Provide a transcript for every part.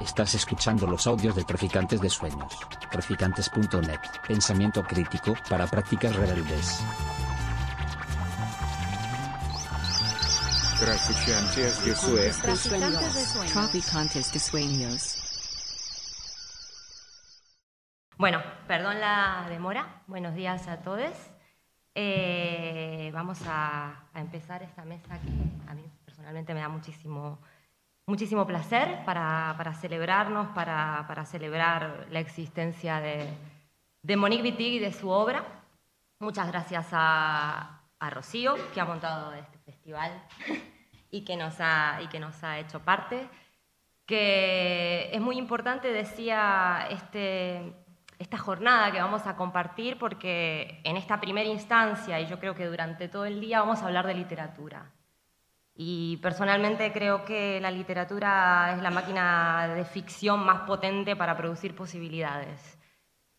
Estás escuchando los audios de Traficantes de Sueños. Traficantes.net. Pensamiento crítico para prácticas rebeldes. Traficantes de Sueños. Traficantes de sueños. Bueno, perdón la demora. Buenos días a todos. Eh, vamos a, a empezar esta mesa que a mí personalmente me da muchísimo, muchísimo placer para, celebrarnos, para, celebrar la existencia de, Monique Wittig y de su obra. Muchas gracias a, a Rocío, que ha montado este festival y que nos ha, y que nos ha hecho parte. Que es muy importante, decía, este, esta jornada que vamos a compartir, porque en esta primera instancia, y yo creo que durante todo el día, vamos a hablar de literatura. Y personalmente creo que la literatura es la máquina de ficción más potente para producir posibilidades.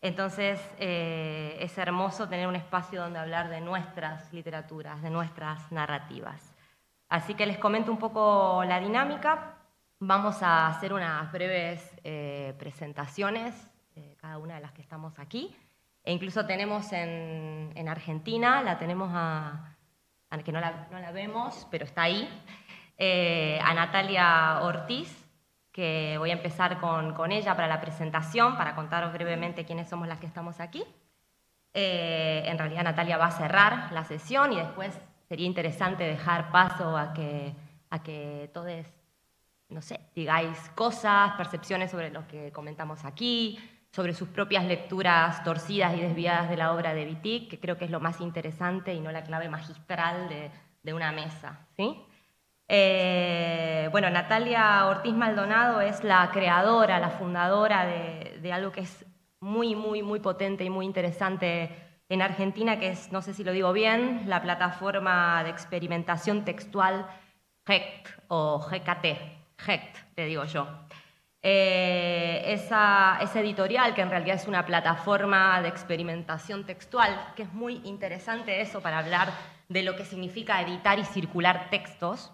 Entonces eh, es hermoso tener un espacio donde hablar de nuestras literaturas, de nuestras narrativas. Así que les comento un poco la dinámica. Vamos a hacer unas breves eh, presentaciones, eh, cada una de las que estamos aquí. E incluso tenemos en, en Argentina, la tenemos a, que no la, no la, vemos, pero está ahí, eh, a Natalia Ortiz, que voy a empezar con, con, ella para la presentación, para contaros brevemente quiénes somos las que estamos aquí. Eh, en realidad Natalia va a cerrar la sesión y después sería interesante dejar paso a que, a que todos, no sé, digáis cosas, percepciones sobre lo que comentamos aquí, sobre sus propias lecturas torcidas y desviadas de la obra de Wittig, que creo que es lo más interesante y no la clave magistral de, una mesa. ¿sí? Eh, bueno, Natalia Ortiz Maldonado es la creadora, la fundadora de, algo que es muy, muy, muy potente y muy interesante en Argentina, que es, no sé si lo digo bien, la plataforma de experimentación textual GECT o GKT, GECT, le digo yo. Eh, esa, esa, editorial, que en realidad es una plataforma de experimentación textual, que es muy interesante eso para hablar de lo que significa editar y circular textos.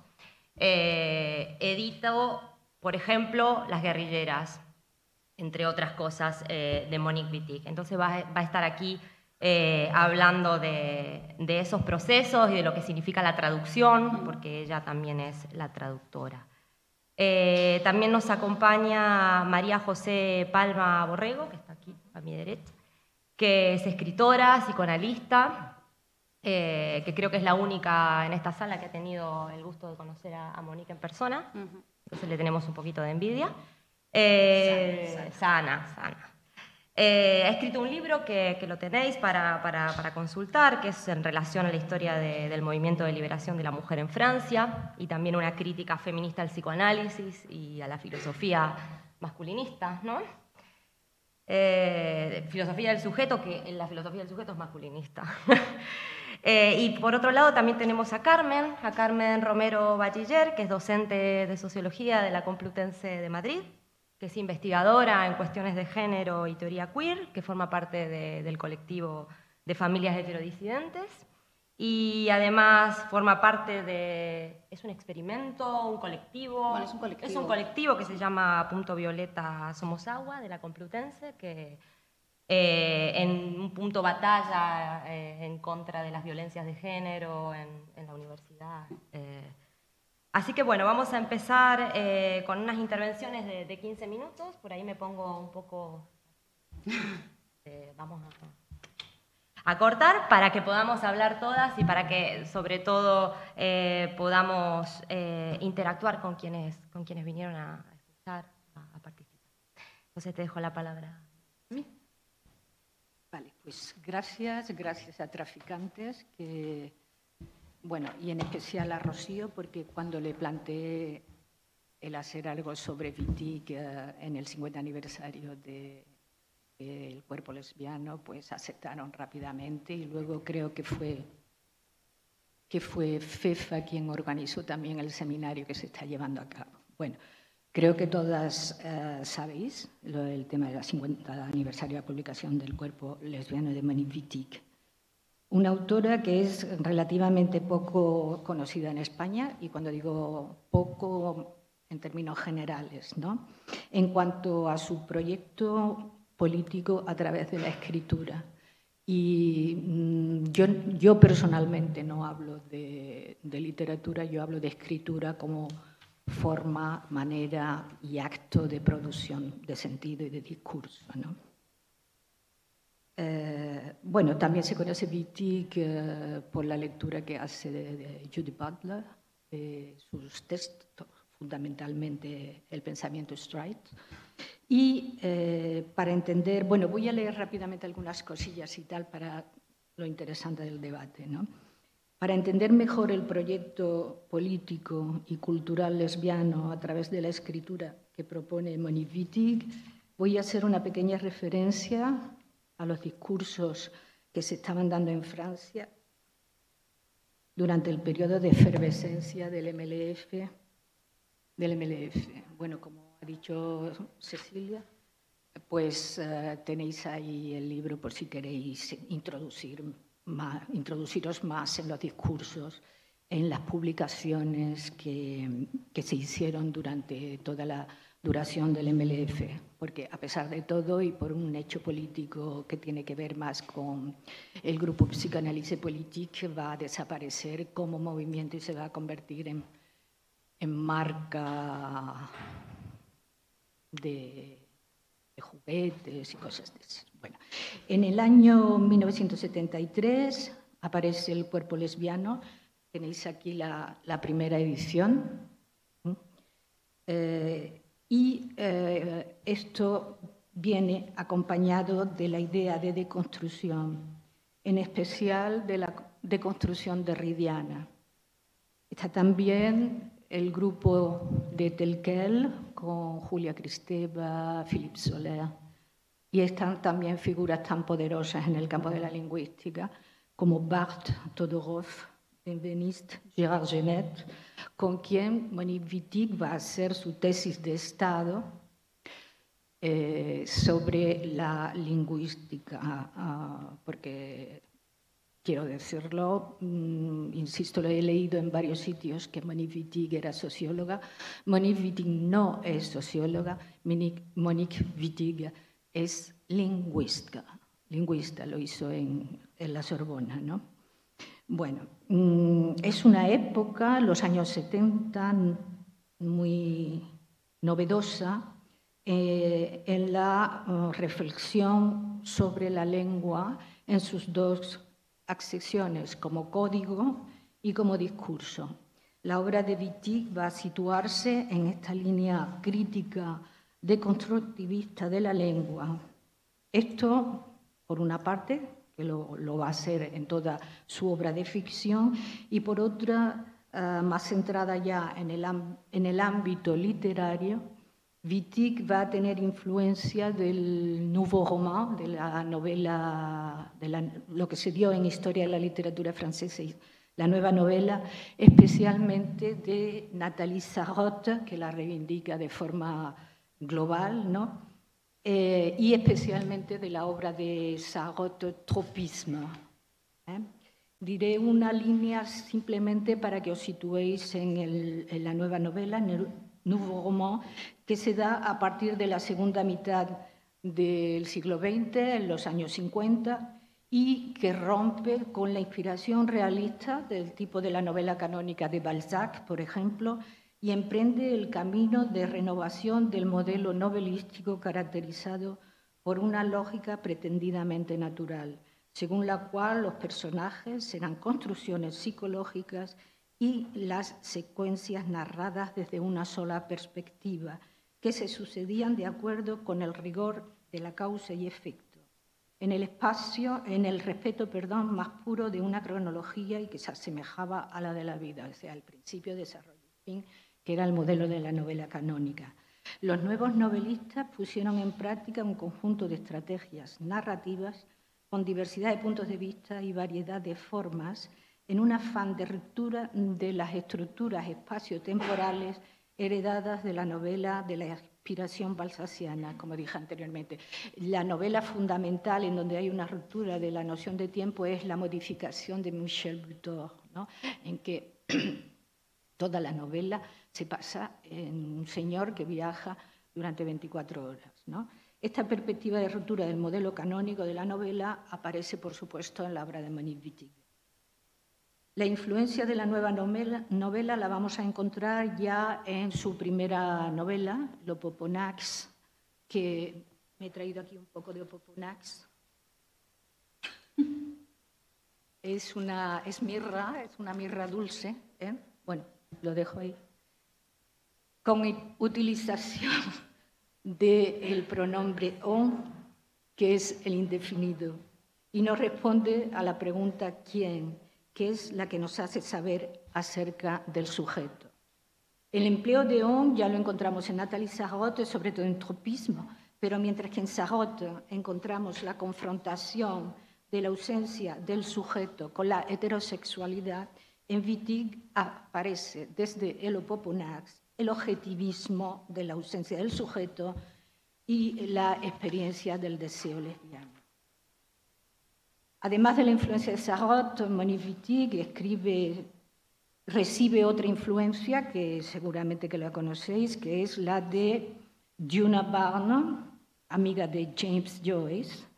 Eh, edito, por ejemplo, Las guerrilleras, entre otras cosas, eh, de Monique Wittig. Entonces va, va, a estar aquí hablando de, de esos procesos y de lo que significa la traducción, porque ella también es la traductora. Eh, también nos acompaña María José Palma Borrego, que está aquí a mi derecha, que es escritora, psicoanalista, eh, que creo que es la única en esta sala que ha tenido el gusto de conocer a, a Mónica en persona, uh -huh. entonces le tenemos un poquito de envidia. Eh, sana, sana. sana. Eh, ha escrito un libro que, que lo tenéis para, para, para, consultar, que es en relación a la historia de, del movimiento de liberación de la mujer en Francia y también una crítica feminista al psicoanálisis y a la filosofía masculinista, ¿no? Eh, filosofía del sujeto, que la filosofía del sujeto es masculinista. eh, y por otro lado también tenemos a Carmen, a Carmen Romero Bachiller, que es docente de sociología de la Complutense de Madrid, que es investigadora en cuestiones de género y teoría queer, que forma parte de, del colectivo de familias heterodisidentes. Y además forma parte de... ¿Es un experimento? ¿Un colectivo? Bueno, es, un colectivo. es un colectivo que se llama Punto Violeta Somos Agua, de la Complutense, que eh, en un punto batalla eh, en contra de las violencias de género en, en la universidad. Eh, Así que bueno, vamos a empezar eh, con unas intervenciones de, de, 15 minutos. Por ahí me pongo un poco... Eh, vamos a, a, cortar para que podamos hablar todas y para que sobre todo eh, podamos eh, interactuar con quienes, con quienes vinieron a, escuchar, a, a, participar. Entonces te dejo la palabra. Vale, pues gracias, gracias a Traficantes que bueno, y en especial a Rocío, porque cuando le planteé el hacer algo sobre Wittig uh, en el 50 aniversario de, de, El cuerpo lesbiano, pues aceptaron rápidamente y luego creo que fue, que fue FEFA quien organizó también el seminario que se está llevando a cabo. Bueno, creo que todas uh, sabéis lo del tema del 50 aniversario de la publicación del cuerpo lesbiano de Wittig una autora que es relativamente poco conocida en España, y cuando digo poco en términos generales, ¿no? en cuanto a su proyecto político a través de la escritura. Y mm, yo, yo personalmente no hablo de, de, literatura, yo hablo de escritura como forma, manera y acto de producción de sentido y de discurso. ¿no? Eh, bueno, también se conoce Wittig eh, por la lectura que hace de, de Judy Butler, de sus textos, fundamentalmente el pensamiento Stride. Y eh, para entender, bueno, voy a leer rápidamente algunas cosillas y tal para lo interesante del debate. ¿no? Para entender mejor el proyecto político y cultural lesbiano a través de la escritura que propone Monique Wittig, voy a hacer una pequeña referencia a los discursos que se estaban dando en Francia durante el periodo de efervescencia del MLF. Del MLF. Bueno, como ha dicho Cecilia, pues uh, tenéis ahí el libro por si queréis introducir más, introduciros más en los discursos, en las publicaciones que, que se hicieron durante toda la duración del MLF, porque a pesar de todo y por un hecho político que tiene que ver más con el grupo Psicoanálisis Politique, va a desaparecer como movimiento y se va a convertir en, en marca de, juguetes y cosas de eso. Bueno, en el año 1973 aparece el cuerpo lesbiano. Tenéis aquí la, primera edición. Y eh, esto viene acompañado de la idea de deconstrucción, en especial de la deconstrucción derridiana. Está también el grupo de Telquel con Julia Cristeva, Philippe Soler. Y están también figuras tan poderosas en el campo de la lingüística como Bart Todorov, Benveniste, Gérard Genet, con quien Monique Wittig va a hacer su tesis de Estado eh, sobre la lingüística, uh, porque quiero decirlo, mm, insisto, lo he leído en varios sitios que Monique Wittig era socióloga. Monique Wittig no es socióloga, Monique Wittig es lingüista. Lingüista lo hizo en, en la Sorbona, ¿no? Bueno, es una época, los años 70, muy novedosa eh, en la uh, reflexión sobre la lengua en sus dos accesiones como código y como discurso. La obra de Wittig va a situarse en esta línea crítica deconstructivista de la lengua. Esto, por una parte, que lo, lo va a hacer en toda su obra de ficción, y por otra, uh, más centrada ya en el, en el ámbito literario, Wittig va a tener influencia del nouveau roman, de la novela, de la, lo que se dio en historia de la literatura francesa, la nueva novela, especialmente de Nathalie Sarraute, que la reivindica de forma global, ¿no? Eh, y especialmente de la obra de Sarraute, Tropisme. ¿eh? Diré una línea simplemente para que os situéis en, el, en la nueva novela, en el Nouveau Roman, que se da a partir de la segunda mitad del siglo XX, en los años 50, y que rompe con la inspiración realista del tipo de la novela canónica de Balzac, por ejemplo, y emprende el camino de renovación del modelo novelístico caracterizado por una lógica pretendidamente natural, según la cual los personajes serán construcciones psicológicas y las secuencias narradas desde una sola perspectiva, que se sucedían de acuerdo con el rigor de la causa y efecto, en el espacio, en el respeto, perdón, más puro de una cronología y que se asemejaba a la de la vida, o sea, el principio, desarrollo fin, que era el modelo de la novela canónica. Los nuevos novelistas pusieron en práctica un conjunto de estrategias narrativas con diversidad de puntos de vista y variedad de formas en un afán de ruptura de las estructuras espaciotemporales heredadas de la novela de la inspiración balsaciana, como dije anteriormente. La novela fundamental en donde hay una ruptura de la noción de tiempo es la modificación de Michel Butor, ¿no? en que toda la novela se pasa en un señor que viaja durante 24 horas. Esta perspectiva de ruptura del modelo canónico de la novela aparece, por supuesto, en la obra de Monique Wittig. La influencia de la nueva novela, novela, la vamos a encontrar ya en su primera novela, Lopoponax, que me he traído aquí un poco de Opoponax. Es una es mirra, es una mirra dulce. ¿eh? Bueno, lo dejo ahí. Con utilización del pronombre on, que es el indefinido, y no responde a la pregunta quién que es la que nos hace saber acerca del sujeto. El empleo de on ya lo encontramos en Nathalie Sarraute, sobre todo en tropismo, pero mientras que en Sarraute encontramos la confrontación de la ausencia del sujeto con la heterosexualidad, en Wittig aparece desde el Opoponax el objetivismo de la ausencia del sujeto y la experiencia del deseo lesbiano. Además de la influencia de Sarot, Monique Wittig recibe otra influencia que seguramente que la conocéis, que es la de Juna Barnum, amiga de James Joyce,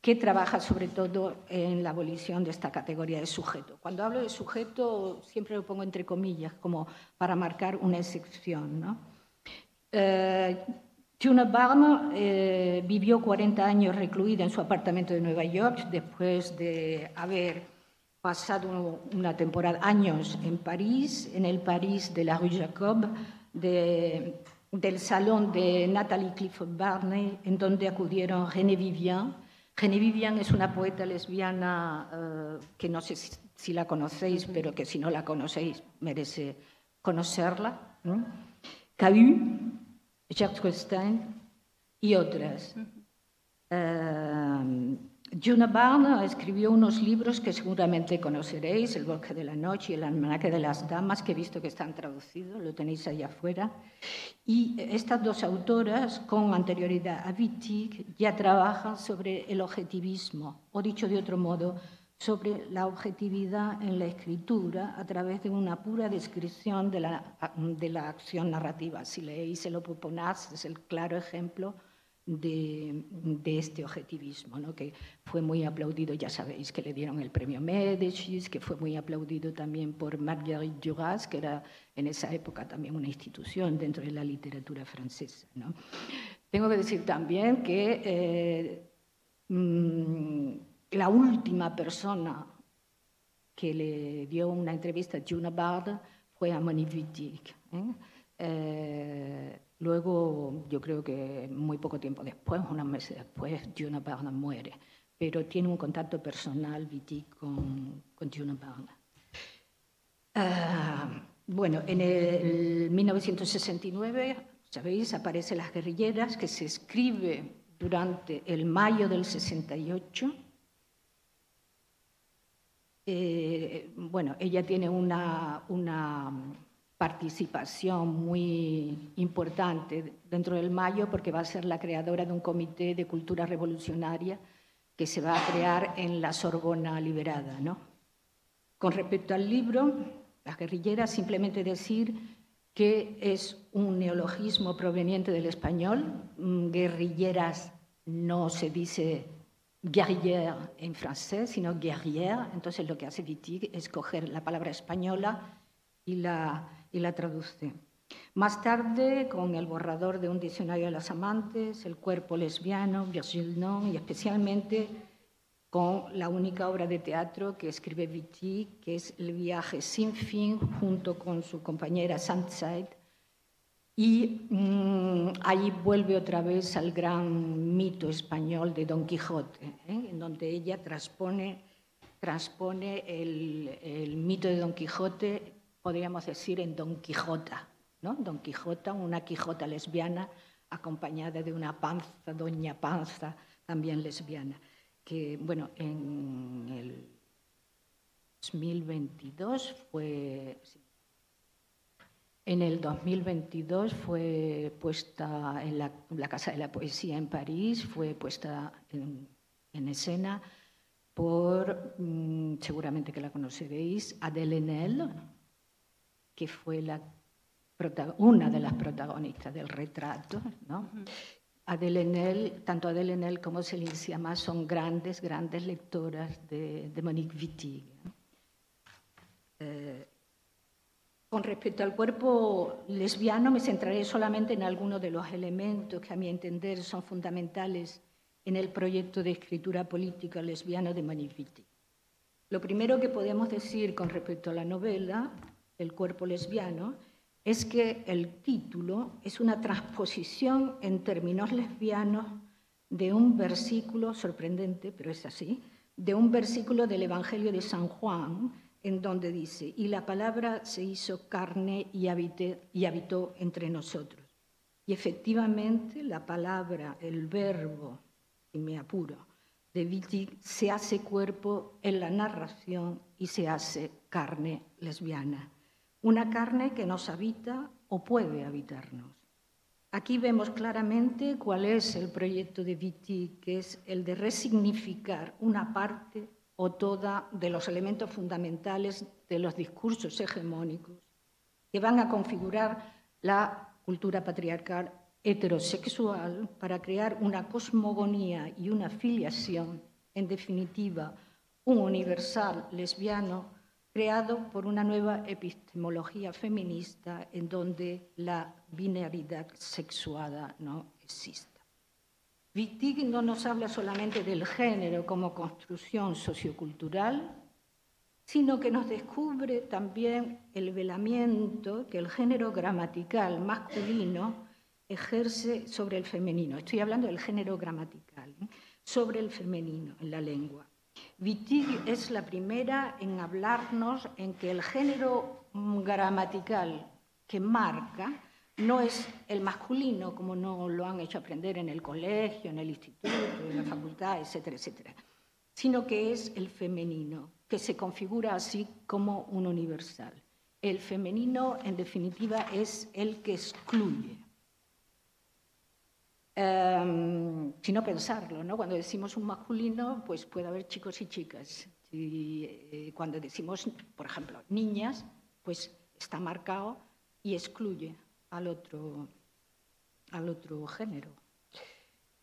que trabaja sobre todo en la abolición de esta categoría de sujeto. Cuando hablo de sujeto siempre lo pongo entre comillas, como para marcar una excepción. ¿no? Eh, Juna Barnum eh, vivió 40 años recluida en su apartamento de Nueva York después de haber pasado una temporada, años en París, en el París de la Rue Jacob, del salón de Nathalie Clifford Barney, en donde acudieron René Vivian. René Vivian es una poeta lesbiana eh, que no sé si, la conocéis, pero que si no la conocéis merece conocerla. ¿no? Gertrude Stein y otras. Juna Barn escribió unos libros que seguramente conoceréis, El bosque de la noche y El almanaque de las damas, que he visto que están traducidos, lo tenéis allá afuera. Y estas dos autoras, con anterioridad a Wittig, ya trabajan sobre el objetivismo, o dicho de otro modo, sobre la objetividad en la escritura a través de una pura descripción de la, de la acción narrativa. Si leéis el Opoponaz, es el claro ejemplo de, este objetivismo, ¿no? que fue muy aplaudido, ya sabéis que le dieron el premio Médicis, que fue muy aplaudido también por Marguerite Duras, que era en esa época también una institución dentro de la literatura francesa. ¿no? Tengo que decir también que eh, mm, la última persona que le dio una entrevista a Juna Bard fue a Monique Wittig. Luego, yo creo que muy poco tiempo después, unos meses después, Juna Bard muere, pero tiene un contacto personal Wittig con, con Juna Bard. Uh, bueno, en el 1969, sabéis, aparece Las guerrilleras, que se escribe durante el mayo del 68 eh, bueno, ella tiene una, participación muy importante dentro del Mayo porque va a ser la creadora de un comité de cultura revolucionaria que se va a crear en la Sorbona Liberada. ¿no? Con respecto al libro, Las guerrilleras, simplemente decir que es un neologismo proveniente del español. Mm, guerrilleras no se dice guerrière en francés, sino guerrière. Entonces lo que hace Wittig es coger la palabra española y la, y la traduce. Más tarde, con el borrador de un diccionario de las amantes, el cuerpo lesbiano, Virgil y especialmente con la única obra de teatro que escribe Wittig, que es El viaje sin fin, junto con su compañera Sandside, y mm, ahí vuelve otra vez al gran mito español de Don Quijote, ¿eh? en donde ella transpone, transpone el, mito de Don Quijote, podríamos decir, en Don Quijota. ¿no? Don Quijota, una Quijota lesbiana, acompañada de una panza, Doña Panza, también lesbiana, que bueno, en el 2022 fue, en el 2022 fue puesta en la, Casa de la Poesía en París, fue puesta en, escena por, mm, seguramente que la conoceréis, Adèle Haenel, que fue la una de las protagonistas del retrato, ¿no? Adele tanto Adele Nel como Céline Sciamma son grandes, grandes lectoras de, Monique Wittig. Eh, con respecto al cuerpo lesbiano, me centraré solamente en algunos de los elementos que a mi entender son fundamentales en el proyecto de escritura política lesbiano de Monique Wittig. Lo primero que podemos decir con respecto a la novela, El cuerpo lesbiano, es que el título es una transposición en términos lesbianos de un versículo sorprendente, pero es así, de un versículo del Evangelio de San Juan, en donde dice, y la palabra se hizo carne y, y habitó entre nosotros. Y efectivamente la palabra, el verbo, y me apuro, de Wittig se hace cuerpo en la narración y se hace carne lesbiana una carne que nos habita o puede habitarnos. Aquí vemos claramente cuál es el proyecto de Viti, que es el de resignificar una parte o toda de los elementos fundamentales de los discursos hegemónicos que van a configurar la cultura patriarcal heterosexual para crear una cosmogonía y una filiación, en definitiva, un universal lesbiano creado por una nueva epistemología feminista en donde la binaridad sexuada no exista. Wittig no nos habla solamente del género como construcción sociocultural, sino que nos descubre también el velamiento que el género gramatical masculino ejerce sobre el femenino. Estoy hablando del género gramatical, sobre el femenino en la lengua. Wittig es la primera en hablarnos en que el género gramatical que marca no es el masculino, como no lo han hecho aprender en el colegio, en el instituto, en la facultad, etcétera, etcétera, sino que es el femenino, que se configura así como un universal. El femenino, en definitiva, es el que excluye, Em, sino pensarlo, ¿no? Cuando decimos un masculino, pues puede haber chicos y chicas. Y eh, cuando decimos, por ejemplo, niñas, pues está marcado y excluye al otro, al otro género.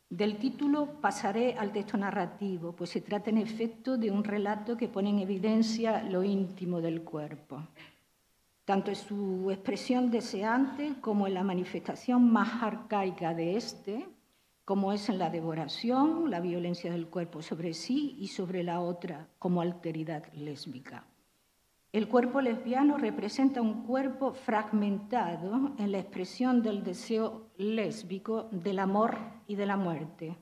Del título pasaré al texto narrativo, pues se trata en efecto de un relato que pone en evidencia lo íntimo del cuerpo tanto en su expresión deseante como en la manifestación más arcaica de éste, como es en la devoración, la violencia del cuerpo sobre sí y sobre la otra como alteridad lésbica. El cuerpo lesbiano representa un cuerpo fragmentado en la expresión del deseo lésbico del amor y de la muerte.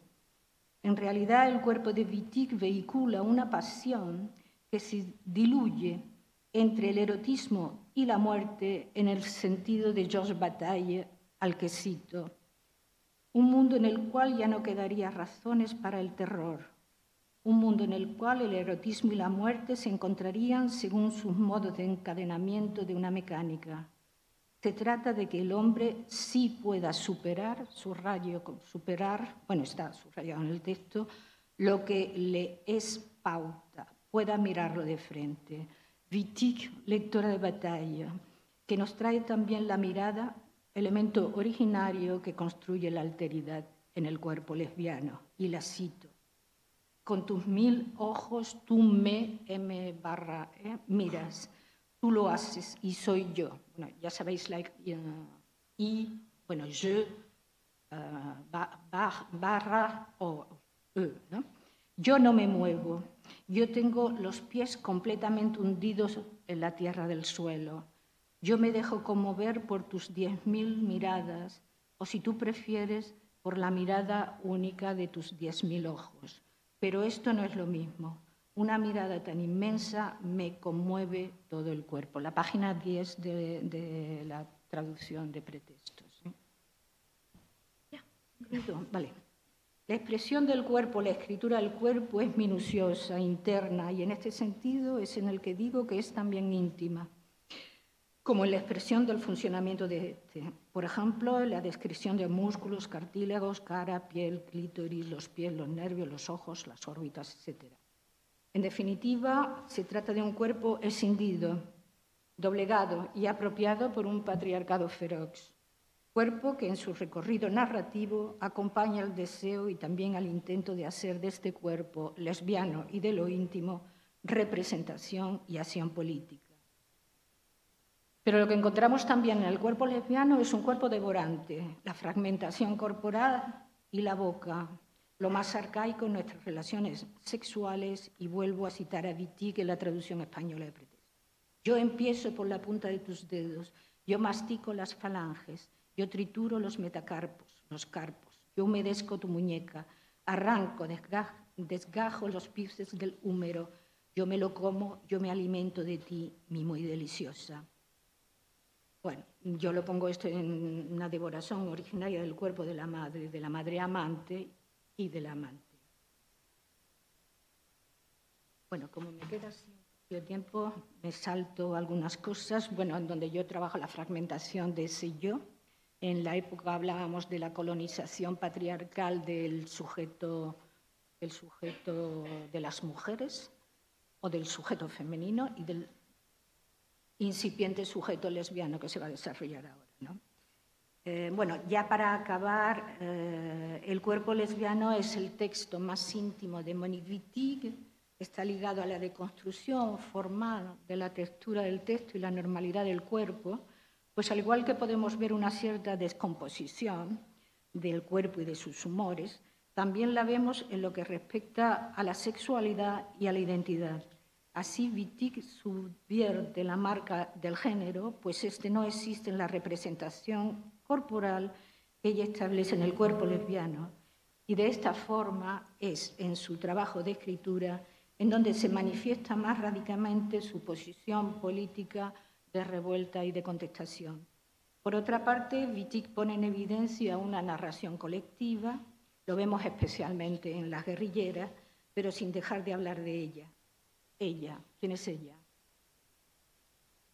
En realidad, el cuerpo de Wittig vehicula una pasión que se diluye entre el erotismo y la muerte en el sentido de Georges Bataille, al que cito, un mundo en el cual ya no quedaría razones para el terror, un mundo en el cual el erotismo y la muerte se encontrarían según sus modos de encadenamiento de una mecánica. Se trata de que el hombre sí pueda superar, subrayo, superar, bueno, está subrayado en el texto, lo que le es pauta, pueda mirarlo de frente Wittig, lectora de batalla, que nos trae también la mirada, elemento originario que construye la alteridad en el cuerpo lesbiano. Y la cito. Con tus mil ojos tú me, M barra, eh, miras, tú lo haces y soy yo. Bueno, ya sabéis, la y, bueno, je, uh, barra o e, ¿no? Yo no me muevo, yo tengo los pies completamente hundidos en la tierra del suelo. Yo me dejo conmover por tus diez mil miradas, o si tú prefieres, por la mirada única de tus diez mil ojos. Pero esto no es lo mismo. Una mirada tan inmensa me conmueve todo el cuerpo. La página 10 de, la traducción de pretextos. Ya, vale. La expresión del cuerpo, la escritura del cuerpo es minuciosa, interna, y en este sentido es en el que digo que es también íntima, como en la expresión del funcionamiento de este. Por ejemplo, la descripción de músculos, cartílagos, cara, piel, clítoris, los pies, los nervios, los ojos, las órbitas, etc. En definitiva, se trata de un cuerpo escindido, doblegado y apropiado por un patriarcado feroz, cuerpo que en su recorrido narrativo acompaña al deseo y también al intento de hacer de este cuerpo lesbiano y de lo íntimo representación y acción política. Pero lo que encontramos también en el cuerpo lesbiano es un cuerpo devorante, la fragmentación corporal y la boca, lo más arcaico en nuestras relaciones sexuales, y vuelvo a citar a Wittig en la traducción española de. Yo empiezo por la punta de tus dedos, yo mastico las falanges, yo trituro los metacarpos, los carpos, yo humedezco tu muñeca, arranco, desgajo los pifes del húmero, yo me lo como, yo me alimento de ti, mi muy deliciosa. Bueno, yo lo pongo esto en una devoración originaria del cuerpo de la madre, de la madre amante y del amante. Bueno, como me queda tiempo, me salto algunas cosas, bueno, en donde yo trabajo la fragmentación de ese yo. En la época hablábamos de la colonización patriarcal del sujeto, el sujeto de las mujeres o del sujeto femenino y del incipiente sujeto lesbiano que se va a desarrollar ahora. Eh, bueno, ya para acabar, eh, El cuerpo lesbiano es el texto más íntimo de Monique Wittig, está ligado a la deconstrucción formal de la textura del texto y la normalidad del cuerpo, pues al igual que podemos ver una cierta descomposición del cuerpo y de sus humores, también la vemos en lo que respecta a la sexualidad y a la identidad. Así Wittig subvierte la marca del género, pues este no existe en la representación corporal que ella establece en el cuerpo lesbiano. Y de esta forma es en su trabajo de escritura en donde se manifiesta más radicalmente su posición política de revuelta y de contestación. Por otra parte, Wittig pone en evidencia una narración colectiva, lo vemos especialmente en las guerrilleras, pero sin dejar de hablar de ella ella. ¿Quién es ella?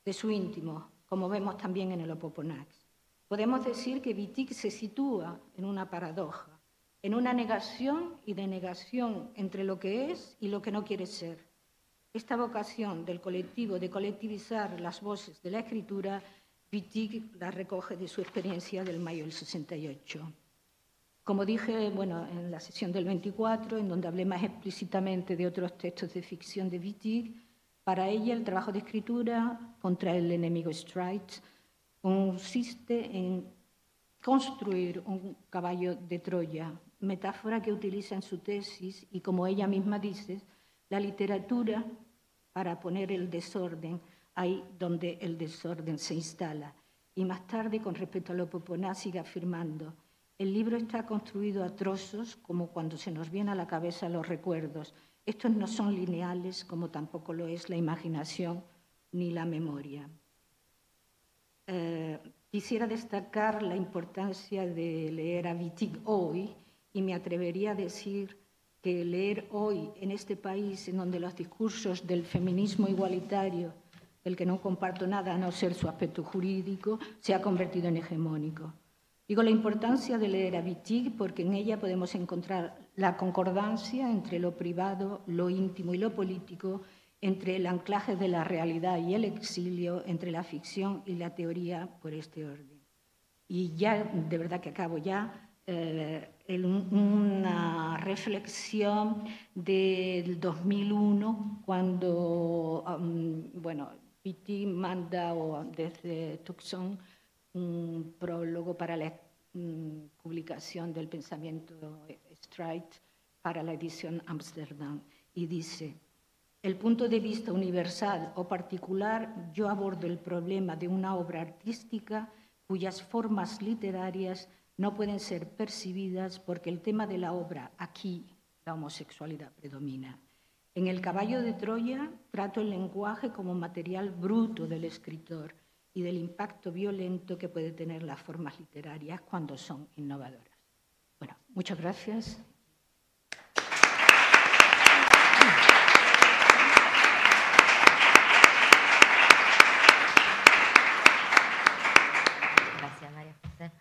De su íntimo, como vemos también en el Opoponax. Podemos decir que Wittig se sitúa en una paradoja, en una negación y denegación entre lo que es y lo que no quiere ser. Esta vocación del colectivo de colectivizar las voces de la escritura, Wittig la recoge de su experiencia del mayo del 68. Como dije, bueno, en la sesión del 24, en donde hablé más explícitamente de otros textos de ficción de Wittig, para ella el trabajo de escritura contra el enemigo Strike consiste en construir un caballo de Troya, metáfora que utiliza en su tesis y como ella misma dice, la literatura para poner el desorden ahí donde el desorden se instala. Y más tarde, con respecto a lo Poponá, sigue afirmando, el libro está construido a trozos, como cuando se nos viene a la cabeza los recuerdos. Estos no son lineales, como tampoco lo es la imaginación ni la memoria. Eh, quisiera destacar la importancia de leer a Wittig hoy y me atrevería a decir que leer hoy en este país en donde los discursos del feminismo igualitario, del que no comparto nada a no ser su aspecto jurídico, se ha convertido en hegemónico. Digo la importancia de leer a Wittig porque en ella podemos encontrar la concordancia entre lo privado, lo íntimo y lo político, entre el anclaje de la realidad y el exilio, entre la ficción y la teoría por este orden. Y ya, de verdad que acabo ya, eh, en una reflexión del 2001, cuando, um, bueno, Wittig manda o desde Tucson un prólogo para la mm, publicación del pensamiento Streit para la edición Amsterdam. Y dice, el punto de vista universal o particular, yo abordo el problema de una obra artística cuyas formas literarias no pueden ser percibidas porque el tema de la obra, aquí, la homosexualidad predomina. En El caballo de Troya trato el lenguaje como material bruto del escritor, y del impacto violento que puede tener las formas literarias cuando son innovadoras. Bueno, muchas gracias María José.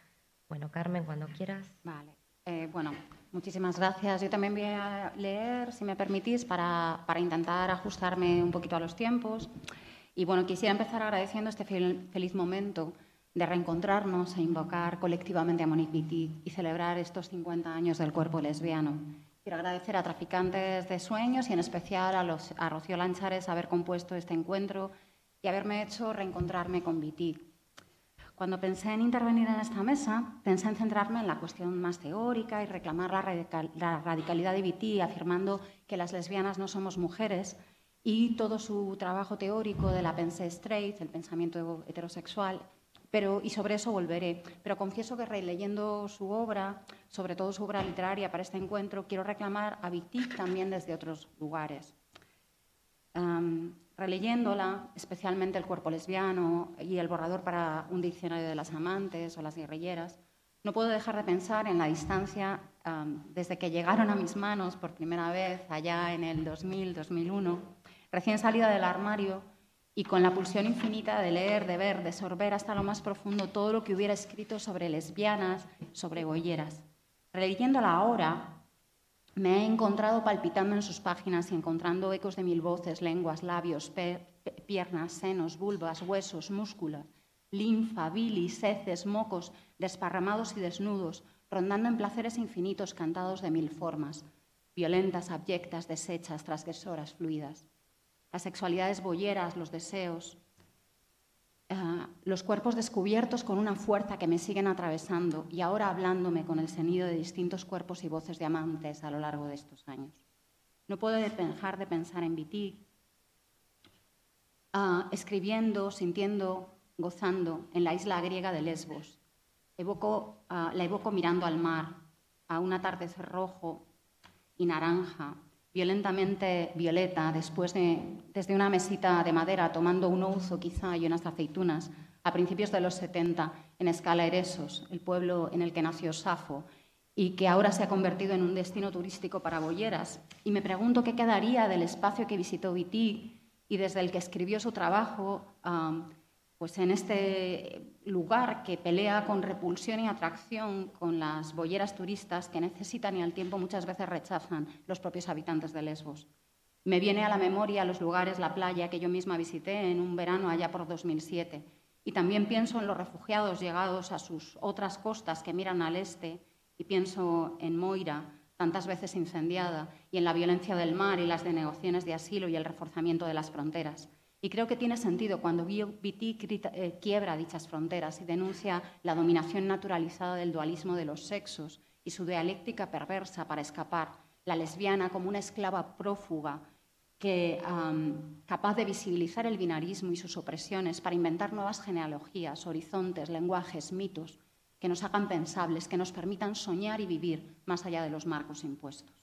Bueno, Carmen, cuando quieras. Vale. Eh, bueno, muchísimas gracias. Yo también voy a leer, si me permitís, para, para intentar ajustarme un poquito a los tiempos. Y bueno, quisiera empezar agradeciendo este feliz momento de reencontrarnos e invocar colectivamente a Monique Wittig y celebrar estos 50 años del cuerpo lesbiano. Quiero agradecer a Traficantes de Sueños y en especial a, los, a Rocío Lanchares haber compuesto este encuentro y haberme hecho reencontrarme con Wittig. Cuando pensé en intervenir en esta mesa, pensé en centrarme en la cuestión más teórica y reclamar la, la radicalidad de Wittig, afirmando que las lesbianas no somos mujeres, y todo su trabajo teórico de la pensée straight, el pensamiento heterosexual, pero, y sobre eso volveré. Pero confieso que releyendo su obra, sobre todo su obra literaria para este encuentro, quiero reclamar a Wittig también desde otros lugares. Releyéndola, especialmente El cuerpo lesbiano y El borrador para un diccionario de las amantes o las guerrilleras, no puedo dejar de pensar en la distancia desde que llegaron a mis manos por primera vez allá en el 2000-2001 recién salida del armario y con la pulsión infinita de leer, de ver, de sorber hasta lo más profundo todo lo que hubiera escrito sobre lesbianas, sobre boyeras. Releyéndola ahora, me he encontrado palpitando en sus páginas y encontrando ecos de mil voces, lenguas, labios, piernas, senos, vulvas, huesos, músculos, linfa, bilis, heces, mocos, desparramados y desnudos, rondando en placeres infinitos cantados de mil formas, violentas, abyectas, deshechas, transgresoras, fluidas. Las sexualidades boyeras, los deseos, eh, los cuerpos descubiertos con una fuerza que me siguen atravesando y ahora hablándome con el sonido de distintos cuerpos y voces de amantes a lo largo de estos años. No puedo dejar de pensar en Vitig, ah, escribiendo, sintiendo, gozando en la isla griega de Lesbos. Ah, la evoco mirando al mar, a un atardecer rojo y naranja, violentamente violeta, después de, desde una mesita de madera, tomando un ouzo quizá y unas aceitunas, a principios de los 70, en Escala Eresos, el pueblo en el que nació Safo, y que ahora se ha convertido en un destino turístico para boyeras. Y me pregunto qué quedaría del espacio que visitó Viti y desde el que escribió su trabajo, pues en este lugar que pelea con repulsión y atracción con las boyeras turistas que necesitan y al tiempo muchas veces rechazan los propios habitantes de Lesbos. Me viene a la memoria los lugares, la playa que yo misma visité en un verano allá por 2007. Y también pienso en los refugiados llegados a sus otras costas que miran al este y pienso en Moira, tantas veces incendiada, y en la violencia del mar y las denegaciones de asilo y el reforzamiento de las fronteras. Y creo que tiene sentido cuando Viti eh, quiebra dichas fronteras y denuncia la dominación naturalizada del dualismo de los sexos y su dialéctica perversa para escapar, la lesbiana como una esclava prófuga que, capaz de visibilizar el binarismo y sus opresiones para inventar nuevas genealogías, horizontes, lenguajes, mitos que nos hagan pensables, que nos permitan soñar y vivir más allá de los marcos impuestos.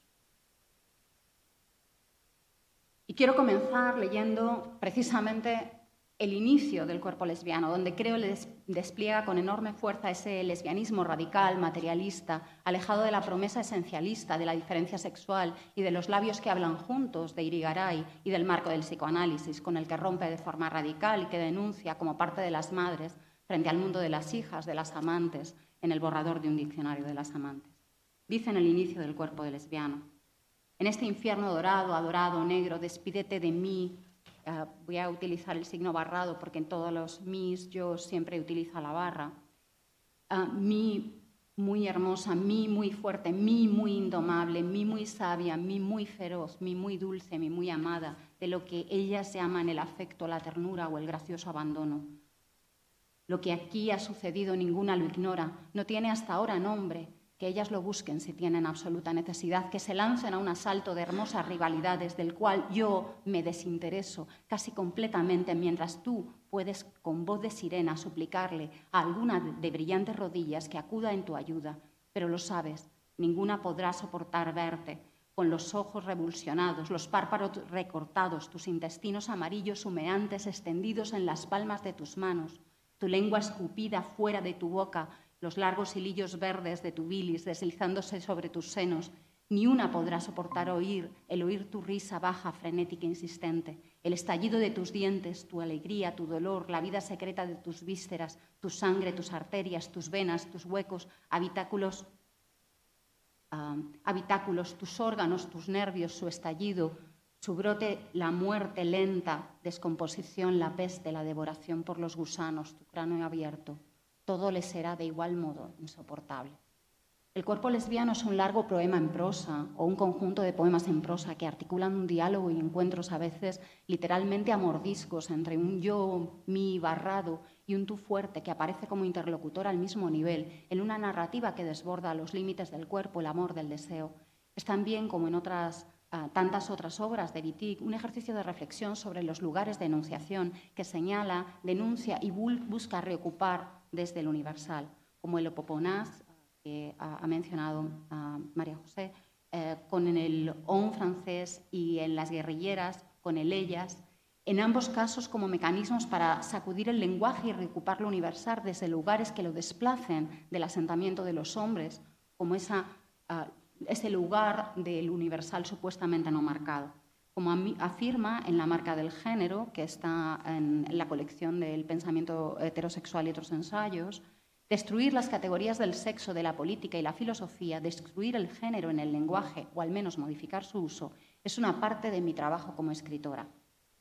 Y quiero comenzar leyendo precisamente el inicio del cuerpo lesbiano, donde creo les despliega con enorme fuerza ese lesbianismo radical, materialista, alejado de la promesa esencialista de la diferencia sexual y de los labios que hablan juntos de Irigaray y del marco del psicoanálisis, con el que rompe de forma radical y que denuncia como parte de las madres frente al mundo de las hijas, de las amantes, en el borrador de un diccionario de las amantes. Dice en el inicio del cuerpo lesbiano, en este infierno dorado, adorado, negro, despídete de mí. Eh, voy a utilizar el signo barrado porque en todos los mis yo siempre utilizo la barra. Uh, mi muy hermosa, mi muy fuerte, mi muy indomable, mi muy sabia, mi muy feroz, mi muy dulce, mi muy amada, de lo que ellas llaman el afecto, la ternura o el gracioso abandono. Lo que aquí ha sucedido ninguna lo ignora, no tiene hasta ahora nombre, que ellas lo busquen si tienen absoluta necesidad, que se lancen a un asalto de hermosas rivalidades del cual yo me desintereso casi completamente, mientras tú puedes con voz de sirena suplicarle a alguna de brillantes rodillas que acuda en tu ayuda. Pero lo sabes, ninguna podrá soportar verte con los ojos revulsionados, los párpados recortados, tus intestinos amarillos humeantes extendidos en las palmas de tus manos, tu lengua escupida fuera de tu boca los largos hilillos verdes de tu bilis deslizándose sobre tus senos, ni una podrá soportar oír el oír tu risa baja, frenética, insistente, el estallido de tus dientes, tu alegría, tu dolor, la vida secreta de tus vísceras, tu sangre, tus arterias, tus venas, tus huecos, habitáculos, habitáculos, tus órganos, tus nervios, su estallido, su brote, la muerte lenta, descomposición, la peste, la devoración por los gusanos, tu cráneo abierto, todo le será de igual modo insoportable. El cuerpo lesbiano es un largo poema en prosa o un conjunto de poemas en prosa que articulan un diálogo y encuentros a veces literalmente amordiscos entre un yo, mi barrado y un tú fuerte que aparece como interlocutor al mismo nivel en una narrativa que desborda los límites del cuerpo, el amor, del deseo. Es también, como en otras ah, tantas otras obras de Wittig, un ejercicio de reflexión sobre los lugares de enunciación que señala, denuncia y busca reocupar desde el universal, como el Opoponás que ha, mencionado María José, eh, con el ON francés y en las guerrilleras, con el ellas, en ambos casos como mecanismos para sacudir el lenguaje y recuperar lo universal desde lugares que lo desplacen del asentamiento de los hombres, como esa, ah, ese lugar del universal supuestamente no marcado. Como afirma en la marca del género, que está en la colección del pensamiento heterosexual y otros ensayos, Destruir las categorías del sexo, de la política y la filosofía, destruir el género en el lenguaje o al menos modificar su uso, es una parte de mi trabajo como escritora.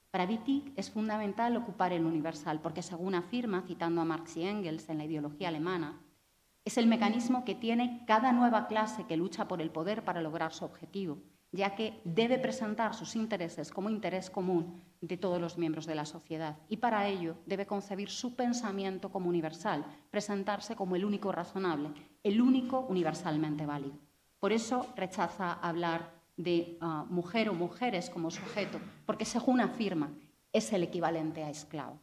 Para Wittig es fundamental ocupar el universal porque, según afirma, citando a Marx y Engels en la ideología alemana, es el mecanismo que tiene cada nueva clase que lucha por el poder para lograr su objetivo ya que debe presentar sus intereses como interés común de todos los miembros de la sociedad y para ello debe concebir su pensamiento como universal, presentarse como el único razonable, el único universalmente válido. Por eso rechaza hablar de ah, mujer o mujeres como sujeto, porque según afirma, es el equivalente a esclavo.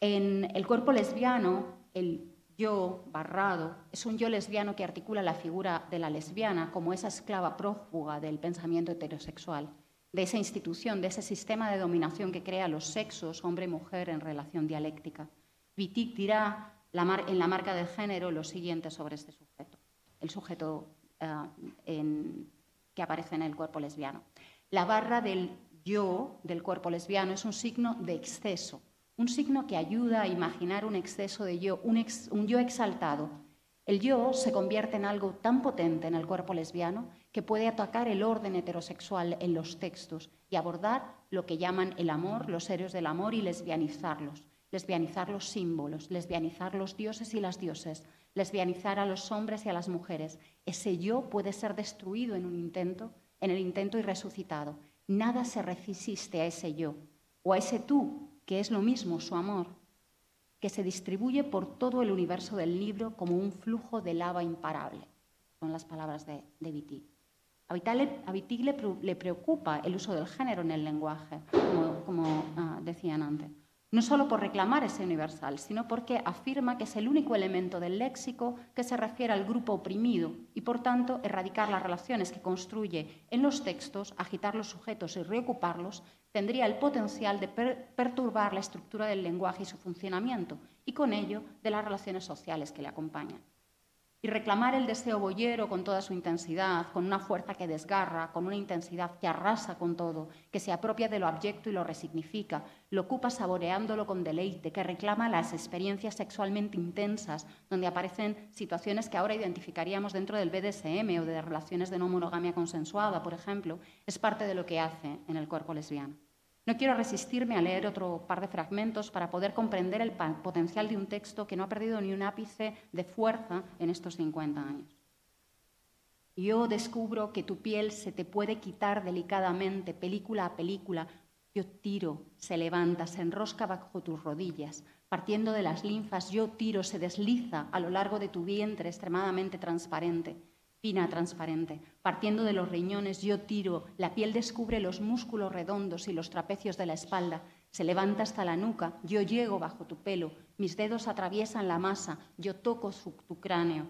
En el cuerpo lesbiano, el yo, Barrado, es un yo lesbiano que articula la figura de la lesbiana como esa esclava prófuga del pensamiento heterosexual, de esa institución, de ese sistema de dominación que crea los sexos, hombre y mujer, en relación dialéctica. Wittig dirá en la marca de género lo siguiente sobre este sujeto, el sujeto eh, que aparece en el cuerpo lesbiano. La barra del yo del cuerpo lesbiano es un signo de exceso, un signo que ayuda a imaginar un exceso de yo, un, yo exaltado. El yo se convierte en algo tan potente en el cuerpo lesbiano que puede atacar el orden heterosexual en los textos y abordar lo que llaman el amor, los héroes del amor y lesbianizarlos, lesbianizar los símbolos, lesbianizar los dioses y las dioses, lesbianizar a los hombres y a las mujeres. Ese yo puede ser destruido en un intento, en el intento y resucitado. Nada se resiste a ese yo o a ese tú que es lo mismo su amor, que se distribuye por todo el universo del libro como un flujo de lava imparable. Son las palabras de, de. A Wittig le, preocupa el uso del género en el lenguaje, como, ah, decían antes no solo por reclamar ese universal, sino porque afirma que es el único elemento del léxico que se refiere al grupo oprimido y, por tanto, erradicar las relaciones que construye en los textos, agitar los sujetos y reocuparlos, tendría el potencial de perturbar la estructura del lenguaje y su funcionamiento, y con ello de las relaciones sociales que le acompañan y reclamar el deseo boyero con toda su intensidad, con una fuerza que desgarra, con una intensidad que arrasa con todo, que se apropia de lo abyecto y lo resignifica, lo ocupa saboreándolo con deleite, que reclama las experiencias sexualmente intensas, donde aparecen situaciones que ahora identificaríamos dentro del BDSM o de relaciones de no monogamia consensuada, por ejemplo, es parte de lo que hace en el cuerpo lesbiano. No quiero resistirme a leer otro par de fragmentos para poder comprender el potencial de un texto que no ha perdido ni un ápice de fuerza en estos 50 años. Yo descubro que tu piel se te puede quitar delicadamente, película a película. Yo tiro, se levanta, se enrosca bajo tus rodillas. Partiendo de las linfas, yo tiro, se desliza a lo largo de tu vientre extremadamente transparente fina, transparente. Partiendo de los riñones, yo tiro, la piel descubre los músculos redondos y los trapecios de la espalda, se levanta hasta la nuca, yo llego bajo tu pelo, mis dedos atraviesan la masa, yo toco tu cráneo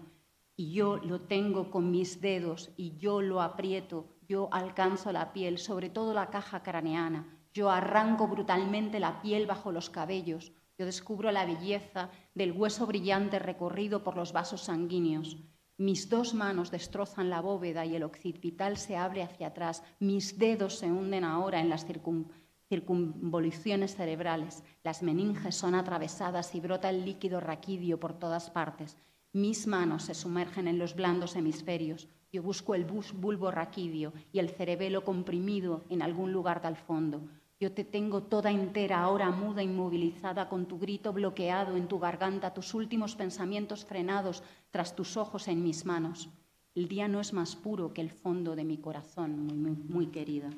y yo lo tengo con mis dedos y yo lo aprieto, yo alcanzo la piel, sobre todo la caja craneana, yo arranco brutalmente la piel bajo los cabellos, yo descubro la belleza del hueso brillante recorrido por los vasos sanguíneos. Mis dos manos destrozan la bóveda y el occipital se abre hacia atrás. Mis dedos se hunden ahora en las circunvoluciones cerebrales. Las meninges son atravesadas y brota el líquido raquídeo por todas partes. Mis manos se sumergen en los blandos hemisferios. Yo busco el bulbo raquídeo y el cerebelo comprimido en algún lugar del fondo. Yo te tengo toda entera, ahora muda, inmovilizada, con tu grito bloqueado en tu garganta, tus últimos pensamientos frenados tras tus ojos en mis manos. El día no es más puro que el fondo de mi corazón, muy, muy, querida.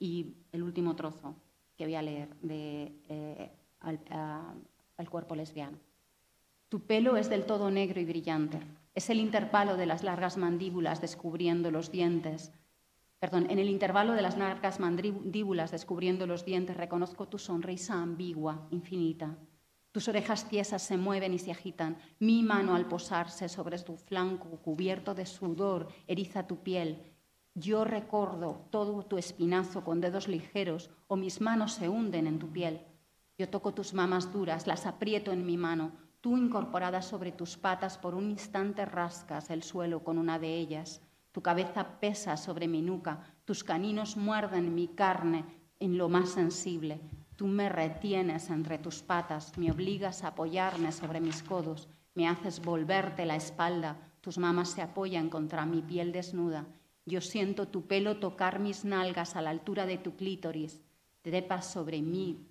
Y el último trozo que voy a leer de eh, al cuerpo lesbiano. Tu pelo es del todo negro y brillante. Es el intervalo de las largas mandíbulas descubriendo los dientes Perdón, en el intervalo de las largas mandíbulas descubriendo los dientes reconozco tu sonrisa ambigua, infinita. Tus orejas tiesas se mueven y se agitan. Mi mano al posarse sobre tu flanco cubierto de sudor eriza tu piel. Yo recordo todo tu espinazo con dedos ligeros o mis manos se hunden en tu piel. Yo toco tus mamas duras, las aprieto en mi mano. Tú incorporada sobre tus patas por un instante rascas el suelo con una de ellas. Tu cabeza pesa sobre mi nuca, tus caninos muerden mi carne en lo más sensible. Tú me retienes entre tus patas, me obligas a apoyarme sobre mis codos, me haces volverte la espalda, tus mamas se apoyan contra mi piel desnuda. Yo siento tu pelo tocar mis nalgas a la altura de tu clítoris, trepas sobre mí,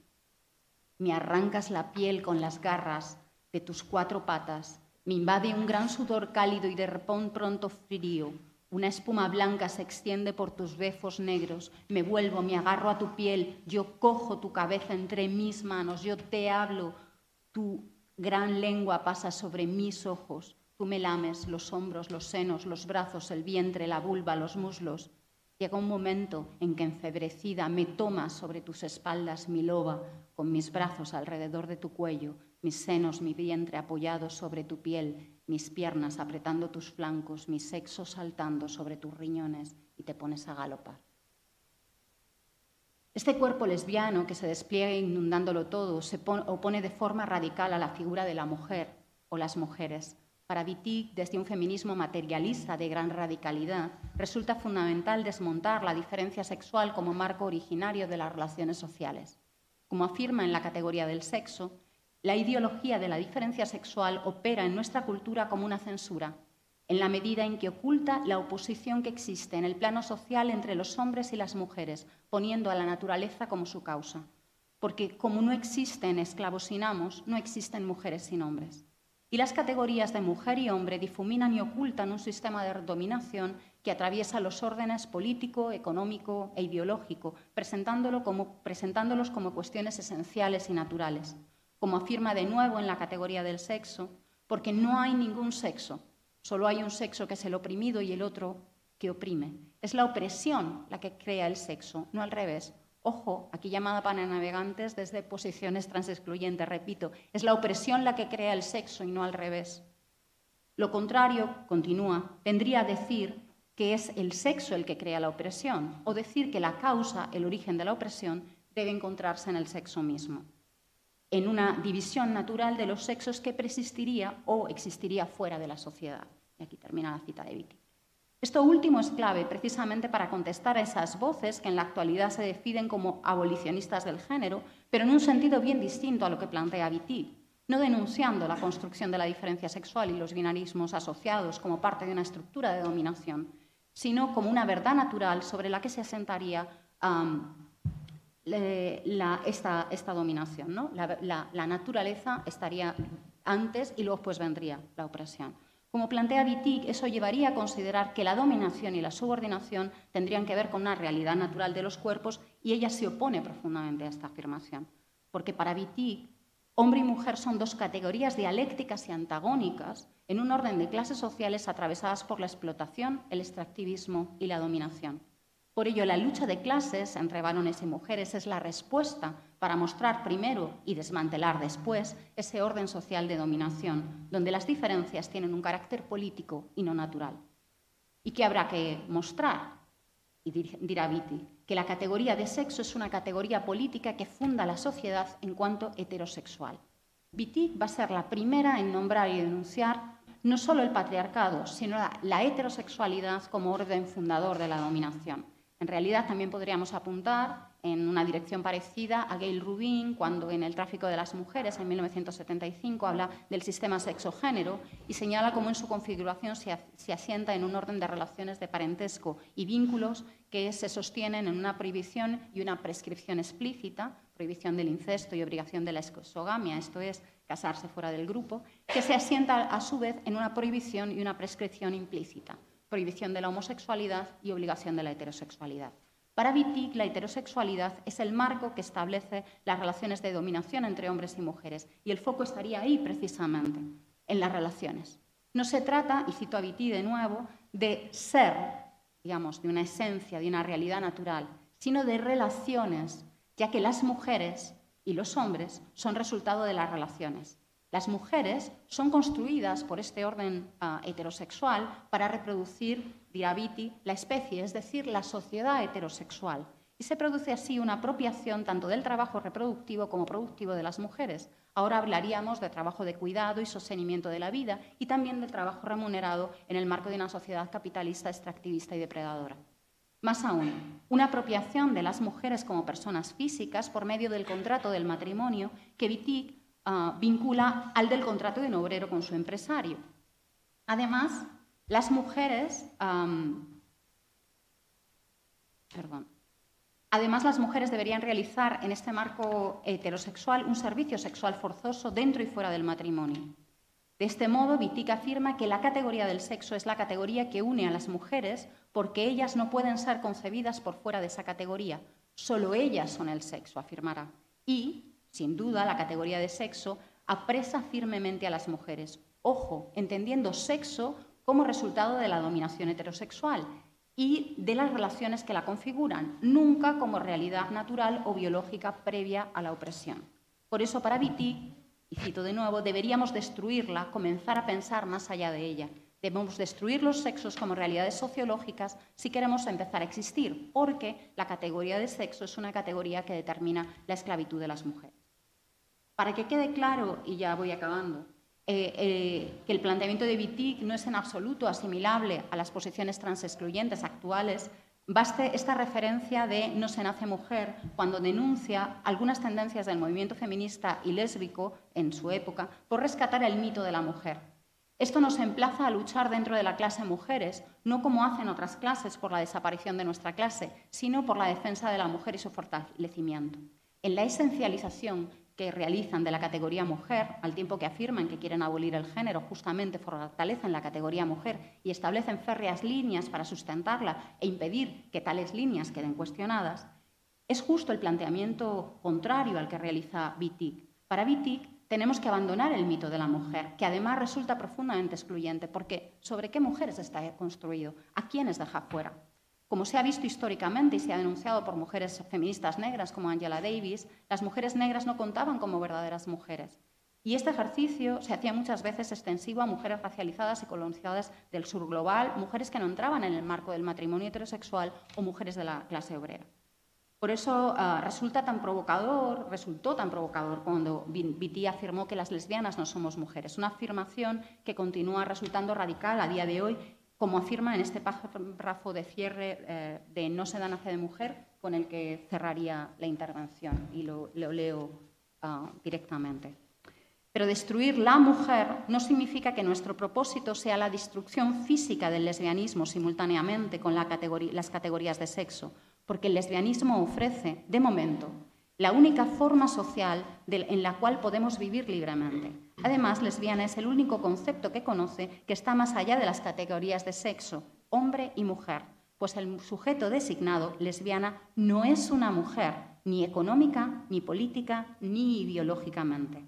me arrancas la piel con las garras de tus cuatro patas, me invade un gran sudor cálido y de pronto frío. Una espuma blanca se extiende por tus befos negros. Me vuelvo, me agarro a tu piel, yo cojo tu cabeza entre mis manos, yo te hablo. Tu gran lengua pasa sobre mis ojos. Tú me lames los hombros, los senos, los brazos, el vientre, la vulva, los muslos. Llega un momento en que enfebrecida me tomas sobre tus espaldas mi loba, con mis brazos alrededor de tu cuello, mis senos, mi vientre apoyados sobre tu piel, mis piernas apretando tus flancos, mi sexo saltando sobre tus riñones y te pones a galopar. Este cuerpo lesbiano que se despliega inundándolo todo se opone de forma radical a la figura de la mujer o las mujeres. Para Wittig, desde un feminismo materialista de gran radicalidad, resulta fundamental desmontar la diferencia sexual como marco originario de las relaciones sociales. Como afirma en la categoría del sexo, la ideología de la diferencia sexual opera en nuestra cultura como una censura, en la medida en que oculta la oposición que existe en el plano social entre los hombres y las mujeres, poniendo a la naturaleza como su causa. Porque como no existen esclavos sin amos, no existen mujeres sin hombres. Y las categorías de mujer y hombre difuminan y ocultan un sistema de dominación que atraviesa los órdenes político, económico e ideológico, presentándolos como cuestiones esenciales y naturales como afirma de nuevo en la categoría del sexo, porque no hay ningún sexo, solo hay un sexo que es el oprimido y el otro que oprime. Es la opresión la que crea el sexo, no al revés. Ojo, aquí llamada para navegantes desde posiciones transexcluyentes, repito, es la opresión la que crea el sexo y no al revés. Lo contrario, continúa, vendría a decir que es el sexo el que crea la opresión, o decir que la causa, el origen de la opresión, debe encontrarse en el sexo mismo en una división natural de los sexos que persistiría o existiría fuera de la sociedad. Y aquí termina la cita de Vitti. Esto último es clave precisamente para contestar a esas voces que en la actualidad se definen como abolicionistas del género, pero en un sentido bien distinto a lo que plantea Vitti, no denunciando la construcción de la diferencia sexual y los binarismos asociados como parte de una estructura de dominación, sino como una verdad natural sobre la que se asentaría esta, dominación. La, naturaleza estaría antes y luego pues vendría la opresión. Como plantea Wittig, eso llevaría a considerar que la dominación y la subordinación tendrían que ver con una realidad natural de los cuerpos y ella se opone profundamente a esta afirmación. Porque para Wittig, hombre y mujer son dos categorías dialécticas y antagónicas en un orden de clases sociales atravesadas por la explotación, el extractivismo y la dominación. Por ello, la lucha de clases entre varones y mujeres es la respuesta para mostrar primero y desmantelar después ese orden social de dominación, donde las diferencias tienen un carácter político y no natural. ¿Y qué habrá que mostrar? Y dirá Vitti, que la categoría de sexo es una categoría política que funda la sociedad en cuanto heterosexual. Vitti va a ser la primera en nombrar y denunciar no solo el patriarcado, sino la heterosexualidad como orden fundador de la dominación En realidad también podríamos apuntar en una dirección parecida a Gail Rubin cuando en el tráfico de las mujeres en 1975 habla del sistema sexo-género y señala cómo en su configuración se, asienta en un orden de relaciones de parentesco y vínculos que se sostienen en una prohibición y una prescripción explícita, prohibición del incesto y obligación de la exogamia, esto es, casarse fuera del grupo, que se asienta a su vez en una prohibición y una prescripción implícita prohibición de la homosexualidad y obligación de la heterosexualidad. Para Wittig, la heterosexualidad es el marco que establece las relaciones de dominación entre hombres y mujeres, y el foco estaría ahí precisamente, en las relaciones. No se trata, y cito a Wittig de nuevo, de ser, digamos, de una esencia, de una realidad natural, sino de relaciones, ya que las mujeres y los hombres son resultado de las relaciones. Las mujeres son construidas por este orden ah, heterosexual para reproducir, dirá la especie, es decir, la sociedad heterosexual. Y se produce así una apropiación tanto del trabajo reproductivo como productivo de las mujeres. Ahora hablaríamos de trabajo de cuidado y sostenimiento de la vida y también del trabajo remunerado en el marco de una sociedad capitalista, extractivista y depredadora. Más aún, una apropiación de las mujeres como personas físicas por medio del contrato del matrimonio que Wittig Ah, vincula al del contrato de un obrero con su empresario. Además, las mujeres, perdón, además las mujeres deberían realizar en este marco heterosexual un servicio sexual forzoso dentro y fuera del matrimonio. De este modo, Wittig afirma que la categoría del sexo es la categoría que une a las mujeres porque ellas no pueden ser concebidas por fuera de esa categoría. Solo ellas son el sexo, afirmará. Y sin duda, la categoría de sexo apresa firmemente a las mujeres. Ojo, entendiendo sexo como resultado de la dominación heterosexual y de las relaciones que la configuran, nunca como realidad natural o biológica previa a la opresión. Por eso, para Viti, y cito de nuevo, deberíamos destruirla, comenzar a pensar más allá de ella. Debemos destruir los sexos como realidades sociológicas si queremos empezar a existir, porque la categoría de sexo es una categoría que determina la esclavitud de las mujeres. Para que quede claro, y ya voy acabando, eh, eh, que el planteamiento de Wittig no es en absoluto asimilable a las posiciones transexcluyentes actuales, baste esta referencia de No se nace mujer cuando denuncia algunas tendencias del movimiento feminista y lésbico en su época por rescatar el mito de la mujer. Esto nos emplaza a luchar dentro de la clase mujeres, no como hacen otras clases por la desaparición de nuestra clase, sino por la defensa de la mujer y su fortalecimiento. En la esencialización que realizan de la categoría mujer, al tiempo que afirman que quieren abolir el género, justamente fortalecen la categoría mujer y establecen férreas líneas para sustentarla e impedir que tales líneas queden cuestionadas, es justo el planteamiento contrario al que realiza Wittig. Para Wittig tenemos que abandonar el mito de la mujer, que además resulta profundamente excluyente, porque ¿sobre qué mujeres está construido? ¿A quiénes deja fuera? Como se ha visto históricamente y se ha denunciado por mujeres feministas negras como Angela Davis, las mujeres negras no contaban como verdaderas mujeres. Y este ejercicio se hacía muchas veces extensivo a mujeres racializadas y colonizadas del sur global, mujeres que no entraban en el marco del matrimonio heterosexual o mujeres de la clase obrera. Por eso ah, resulta tan provocador, resultó tan provocador cuando Viti afirmó que las lesbianas no somos mujeres, una afirmación que continúa resultando radical a día de hoy como afirma en este párrafo de cierre eh, de No se da nace de mujer, con el que cerraría la intervención, y lo, leo ah, directamente. Pero destruir la mujer no significa que nuestro propósito sea la destrucción física del lesbianismo simultáneamente con las categorías de sexo, porque el lesbianismo ofrece, de momento, la única forma social en la cual podemos vivir libremente. Además, lesbiana es el único concepto que conoce que está más allá de las categorías de sexo, hombre y mujer, pues el sujeto designado, lesbiana, no es una mujer, ni económica, ni política, ni biológicamente.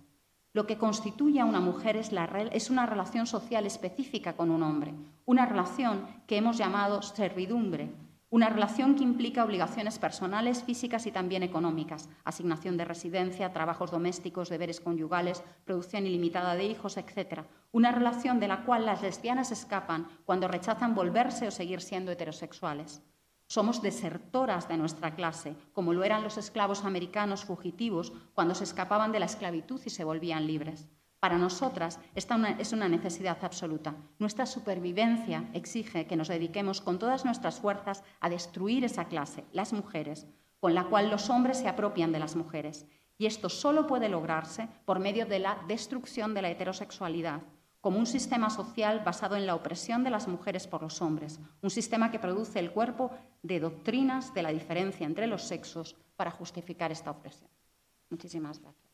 Lo que constituye a una mujer es, es, una relación social específica con un hombre, una relación que hemos llamado servidumbre, una relación que implica obligaciones personales, físicas y también económicas, asignación de residencia, trabajos domésticos, deberes conyugales, producción ilimitada de hijos, etc. Una relación de la cual las lesbianas escapan cuando rechazan volverse o seguir siendo heterosexuales. Somos desertoras de nuestra clase, como lo eran los esclavos americanos fugitivos cuando se escapaban de la esclavitud y se volvían libres. Para nosotras esta es una necesidad absoluta. Nuestra supervivencia exige que nos dediquemos con todas nuestras fuerzas a destruir esa clase, las mujeres, con la cual los hombres se apropian de las mujeres. Y esto solo puede lograrse por medio de la destrucción de la heterosexualidad, como un sistema social basado en la opresión de las mujeres por los hombres, un sistema que produce el cuerpo de doctrinas de la diferencia entre los sexos para justificar esta opresión. Muchísimas gracias.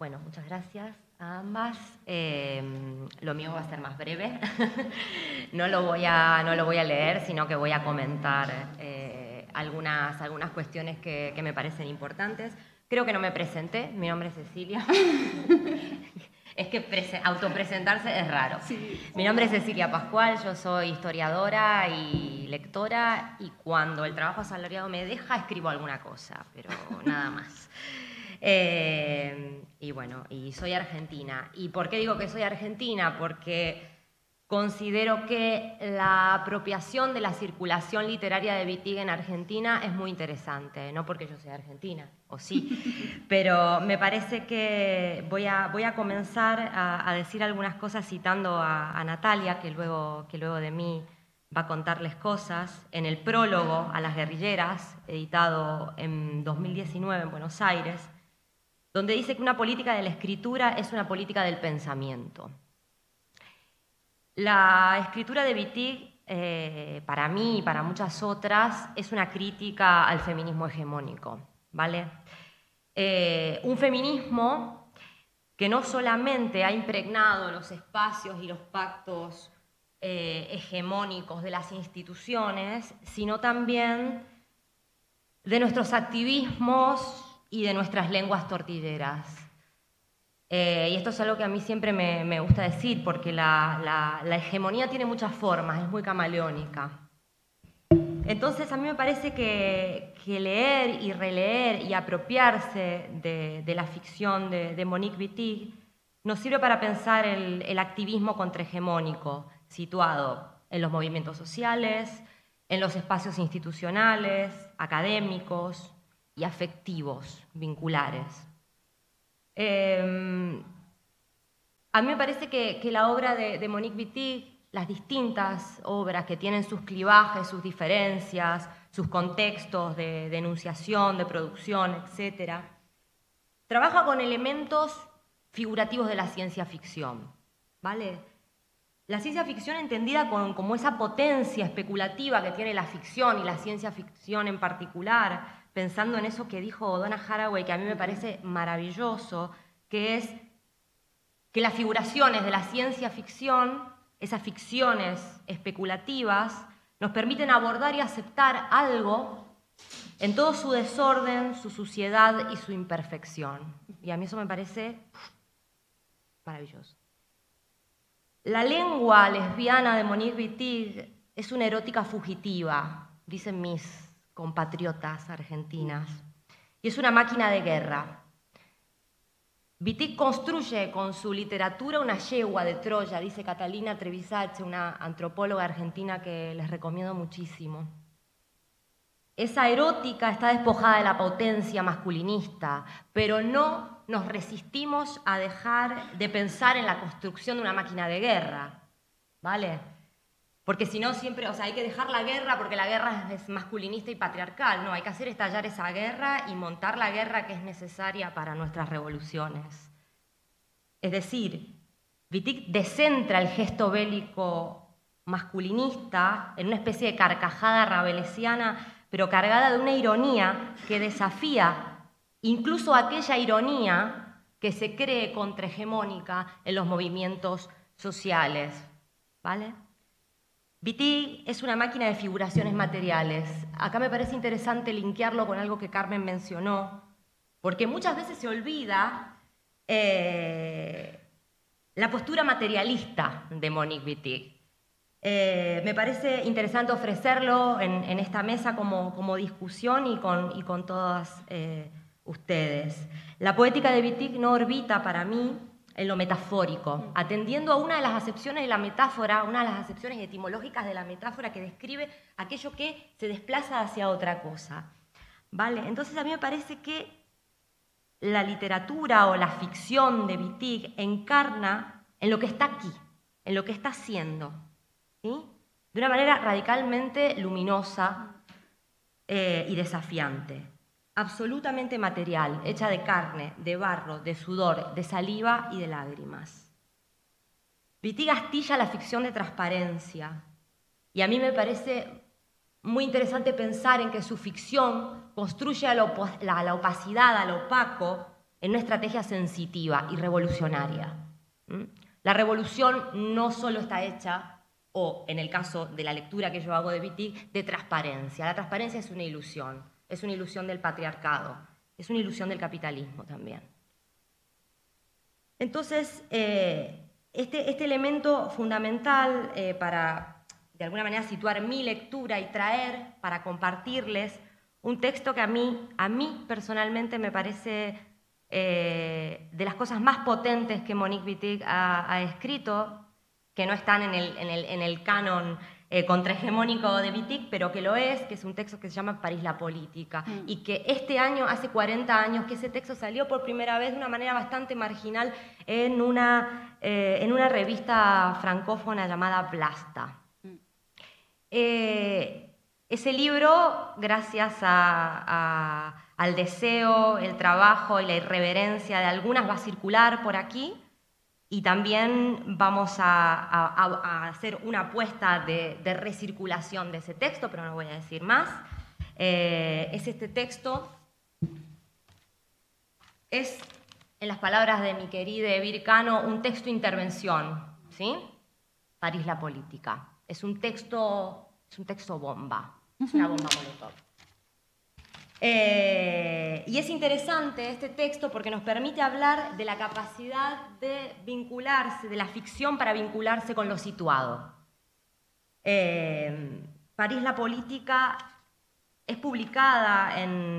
Bueno, muchas gracias a ambas. Em, lo mío va a ser más breve. no, lo voy a, no lo voy a leer, sino que voy a comentar eh, algunas, algunas cuestiones que, me parecen importantes. Creo que no me presenté, mi nombre es Cecilia. es que autopresentarse es raro. Mi nombre es Cecilia Pascual, yo soy historiadora y lectora y cuando el trabajo asalariado me deja escribo alguna cosa, pero nada más. Eh, y bueno, y soy argentina. ¿Y por qué digo que soy argentina? Porque considero que la apropiación de la circulación literaria de Wittig en Argentina es muy interesante, no porque yo sea argentina, o sí, pero me parece que voy a, voy a comenzar a, decir algunas cosas citando a, a, Natalia, que luego, que luego de mí va a contarles cosas, en el prólogo a las guerrilleras, editado en 2019 en Buenos Aires, donde dice que una política de la escritura es una política del pensamiento. La escritura de Wittig, eh, para mí y para muchas otras, es una crítica al feminismo hegemónico, ¿vale? Eh, un feminismo que no solamente ha impregnado los espacios y los pactos eh, hegemónicos de las instituciones, sino también de nuestros activismos y de nuestras lenguas tortilleras. Eh, y esto es algo que a mí siempre me, gusta decir, porque la, hegemonía tiene muchas formas, es muy camaleónica. Entonces a mí me parece que, leer y releer y apropiarse de, la ficción de, Monique Wittig nos sirve para pensar el, el activismo contrahegemónico situado en los movimientos sociales, en los espacios institucionales, académicos, y afectivos, vinculares. Em, a mí me parece que, la obra de, Monique Wittig, las distintas obras que tienen sus clivajes, sus diferencias, sus contextos de denunciación, de producción, etc., trabaja con elementos figurativos de la ciencia ficción. ¿vale? La ciencia ficción entendida como esa potencia especulativa que tiene la ficción y la ciencia ficción en particular, pensando en eso que dijo Donna Haraway, que a mí me parece maravilloso, que es que las figuraciones de la ciencia ficción, esas ficciones especulativas, nos permiten abordar y aceptar algo en todo su desorden, su suciedad y su imperfección. Y a mí eso me parece maravilloso. La lengua lesbiana de Monique Wittig es una erótica fugitiva, dicen mis compatriotas argentinas. Y es una máquina de guerra. Wittig construye con su literatura una yegua de Troya, dice Catalina Trevisache, una antropóloga argentina que les recomiendo muchísimo. Esa erótica está despojada de la potencia masculinista, pero no nos resistimos a dejar de pensar en la construcción de una máquina de guerra. ¿Vale? Porque si no, siempre, o sea, hay que dejar la guerra porque la guerra es masculinista y patriarcal. No, hay que hacer estallar esa guerra y montar la guerra que es necesaria para nuestras revoluciones. Es decir, Wittig descentra el gesto bélico masculinista en una especie de carcajada rabelesiana, pero cargada de una ironía que desafía incluso aquella ironía que se cree contrahegemónica en los movimientos sociales. ¿Vale? BT es una máquina de figuraciones materiales. Acá me parece interesante linkearlo con algo que Carmen mencionó, porque muchas veces se olvida eh, la postura materialista de Monique Wittig. Eh, me parece interesante ofrecerlo en, esta mesa como, discusión y con, y todas eh, ustedes. La poética de Wittig no orbita para mí en lo metafórico, atendiendo a una de las acepciones de la metáfora, una de las acepciones etimológicas de la metáfora que describe aquello que se desplaza hacia otra cosa. ¿Vale? Entonces a mí me parece que la literatura o la ficción de Wittig encarna en lo que está aquí, en lo que está haciendo, ¿sí? de una manera radicalmente luminosa eh, y desafiante, absolutamente material, hecha de carne, de barro, de sudor, de saliva y de lágrimas. Wittig astilla la ficción de transparencia y a mí me parece muy interesante pensar en que su ficción construye a la, opacidad, al opaco, en una estrategia sensitiva y revolucionaria. La revolución no solo está hecha o en el caso de la lectura que yo hago de Wittig, de transparencia. La transparencia es una ilusión, es una ilusión del patriarcado, es una ilusión del capitalismo también. Entonces, eh, este, este, elemento fundamental eh, para, de alguna manera, situar mi lectura y traer para compartirles un texto que a mí, a mí personalmente me parece eh, de las cosas más potentes que Monique Wittig ha escrito, que no están en el, en el, canon eh, contrahegemónico de Wittig, pero que lo es, que es un texto que se llama París la política, mm. y que este año, hace 40 años, que ese texto salió por primera vez de una manera bastante marginal en una, eh, en una revista francófona llamada Blasta. Mm. Eh, ese libro, gracias al deseo, el trabajo y la irreverencia de algunas, va a circular por aquí y también vamos a, hacer una apuesta de, recirculación de ese texto, pero no voy a decir más. Eh, es este texto, es, en las palabras de mi querida Vircano, un texto intervención, ¿sí? París la política. Es un texto, es un texto bomba, es una bomba molotov. Eh, y es interesante este texto porque nos permite hablar de la capacidad de vincularse, de la ficción para vincularse con lo situado. Eh, París la política es publicada en,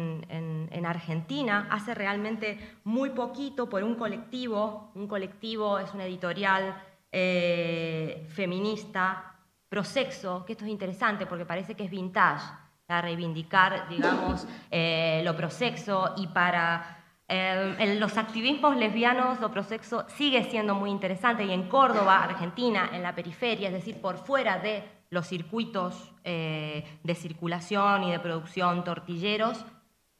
Argentina hace realmente muy poquito por un colectivo, un colectivo es una editorial eh, feminista, prosexo, que esto es interesante porque parece que es vintage a reivindicar, digamos, eh, lo prosexo y para eh, los activismos lesbianos, lo prosexo sigue siendo muy interesante y en Córdoba, Argentina, en la periferia, es decir, por fuera de los circuitos eh, de circulación y de producción tortilleros,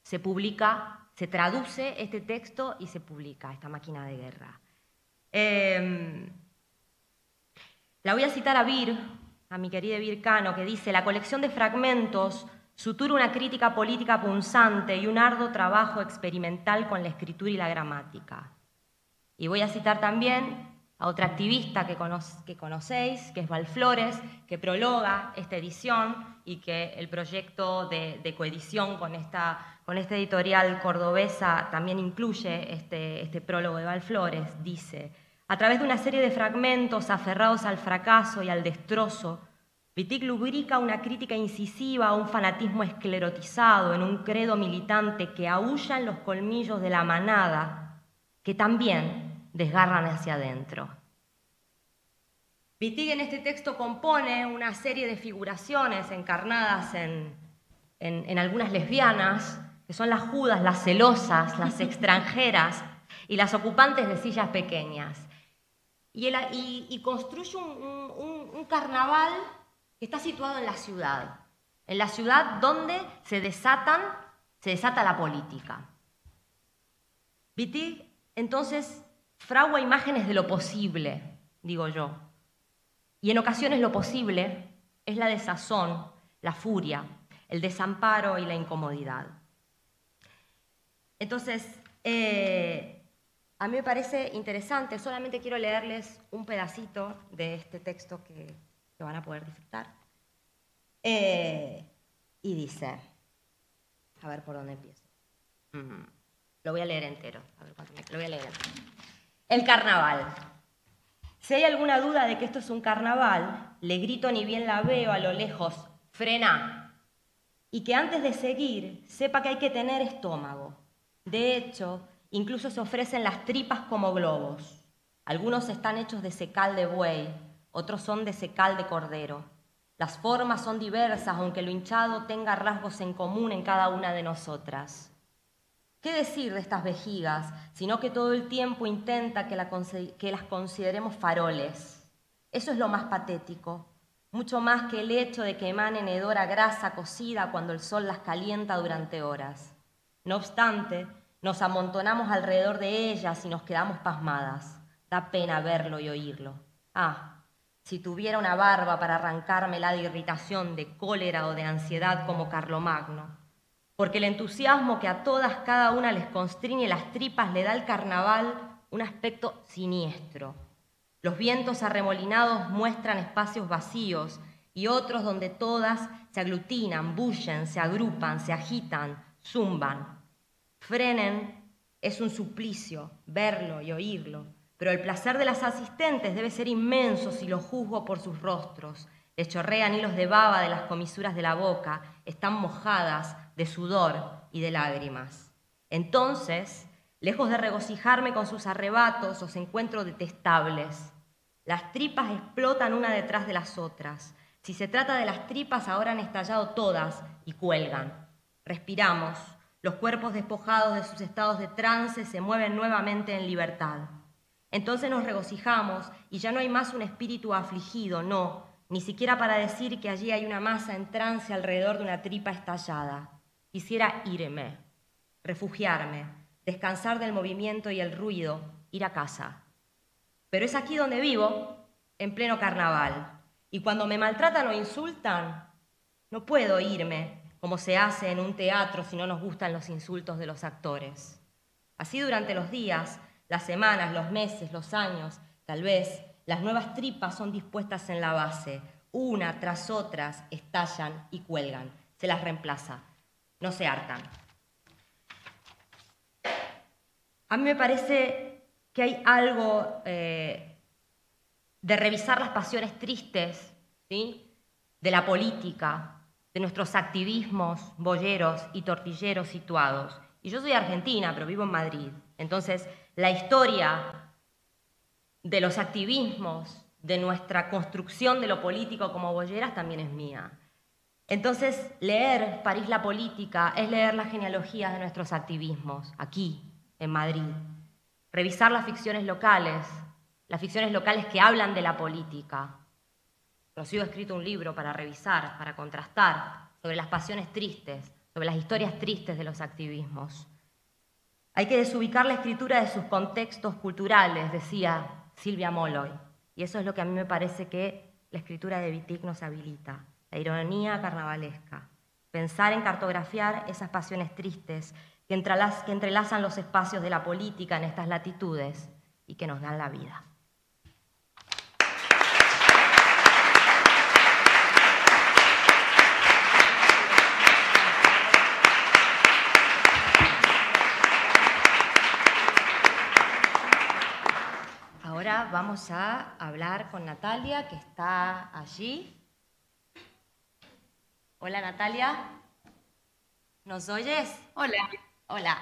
se publica, se traduce este texto y se publica esta máquina de guerra. Em, la voy a citar a Vir, a mi querida Vircano, que dice, la colección de fragmentos sutura una crítica política punzante y un arduo trabajo experimental con la escritura y la gramática. Y voy a citar también a otra activista que, conocéis, que es Val Flores, que prologa esta edición y que el proyecto de, coedición con esta, editorial cordobesa también incluye este, este prólogo de Val Flores. Dice, a través de una serie de fragmentos aferrados al fracaso y al destrozo, Wittig lubrica una crítica incisiva a un fanatismo esclerotizado en un credo militante que aúlla en los colmillos de la manada, que también desgarran hacia adentro. Wittig en este texto compone una serie de figuraciones encarnadas en, algunas lesbianas, que son las judas, las celosas, las extranjeras y las ocupantes de sillas pequeñas. Y, construye un carnaval está situado en la ciudad, en la ciudad donde se desatan, se desata la política. Wittig entonces fragua imágenes de lo posible, digo yo. Y en ocasiones lo posible es la desazón, la furia, el desamparo y la incomodidad. Entonces, eh, a mí me parece interesante, solamente quiero leerles un pedacito de este texto que que van a poder disfrutar. Eh, y dice, a ver por dónde empiezo. Lo voy a leer entero. A ver cuánto me... Lo voy a leer entero. El carnaval. Si hay alguna duda de que esto es un carnaval, le grito ni bien la veo a lo lejos, frena. Y que antes de seguir, sepa que hay que tener estómago. De hecho, incluso se ofrecen las tripas como globos. Algunos están hechos de secal de buey, otros son de secal de cordero. Las formas son diversas, aunque lo hinchado tenga rasgos en común en cada una de nosotras. ¿Qué decir de estas vejigas, sino que todo el tiempo intenta que, las consideremos faroles? Eso es lo más patético, mucho más que el hecho de que emanen hedora grasa cocida cuando el sol las calienta durante horas. No obstante, nos amontonamos alrededor de ellas y nos quedamos pasmadas. Da pena verlo y oírlo. Ah, si tuviera una barba para arrancármela de irritación, de cólera o de ansiedad como Carlomagno. Porque el entusiasmo que a todas cada una les constriñe las tripas le da al carnaval un aspecto siniestro. Los vientos arremolinados muestran espacios vacíos y otros donde todas se aglutinan, bullen, se agrupan, se agitan, zumban. Frenen es un suplicio, verlo y oírlo pero el placer de las asistentes debe ser inmenso si lo juzgo por sus rostros. Les chorrean hilos de baba de las comisuras de la boca, están mojadas de sudor y de lágrimas. Entonces, lejos de regocijarme con sus arrebatos, los encuentro detestables. Las tripas explotan una detrás de las otras. Si se trata de las tripas, ahora han estallado todas y cuelgan. Respiramos. Los cuerpos despojados de sus estados de trance se mueven nuevamente en libertad. Entonces nos regocijamos y ya no hay más un espíritu afligido, no, ni siquiera para decir que allí hay una masa en trance alrededor de una tripa estallada. Quisiera irme, refugiarme, descansar del movimiento y el ruido, ir a casa. Pero es aquí donde vivo, en pleno carnaval. Y cuando me maltratan o insultan, no puedo irme, como se hace en un teatro si no nos gustan los insultos de los actores. Así durante los días, las semanas, los meses, los años, tal vez las nuevas tripas son dispuestas en la base, una tras otras estallan y cuelgan, se las reemplaza, no se hartan. A mí me parece que hay algo eh, de revisar las pasiones tristes ¿sí? de la política, de nuestros activismos boyeros y tortilleros situados. Y yo soy argentina, pero vivo en Madrid. Entonces, la historia de los activismos, de nuestra construcción de lo político como bolleras también es mía. Entonces, leer París la política es leer las genealogías de nuestros activismos, aquí, en Madrid. Revisar las ficciones locales, las ficciones locales que hablan de la política. Rocío ha escrito un libro para revisar, para contrastar sobre las pasiones tristes, sobre las historias tristes de los activismos. Hay que desubicar la escritura de sus contextos culturales, decía Silvia Molloy. Y eso es lo que a mí me parece que la escritura de Wittig nos habilita, la ironía carnavalesca. Pensar en cartografiar esas pasiones tristes que entrelazan los espacios de la política en estas latitudes y que nos dan la vida. Vamos a hablar con Natalia, que está allí. Hola Natalia, ¿nos oyes? Hola. Hola.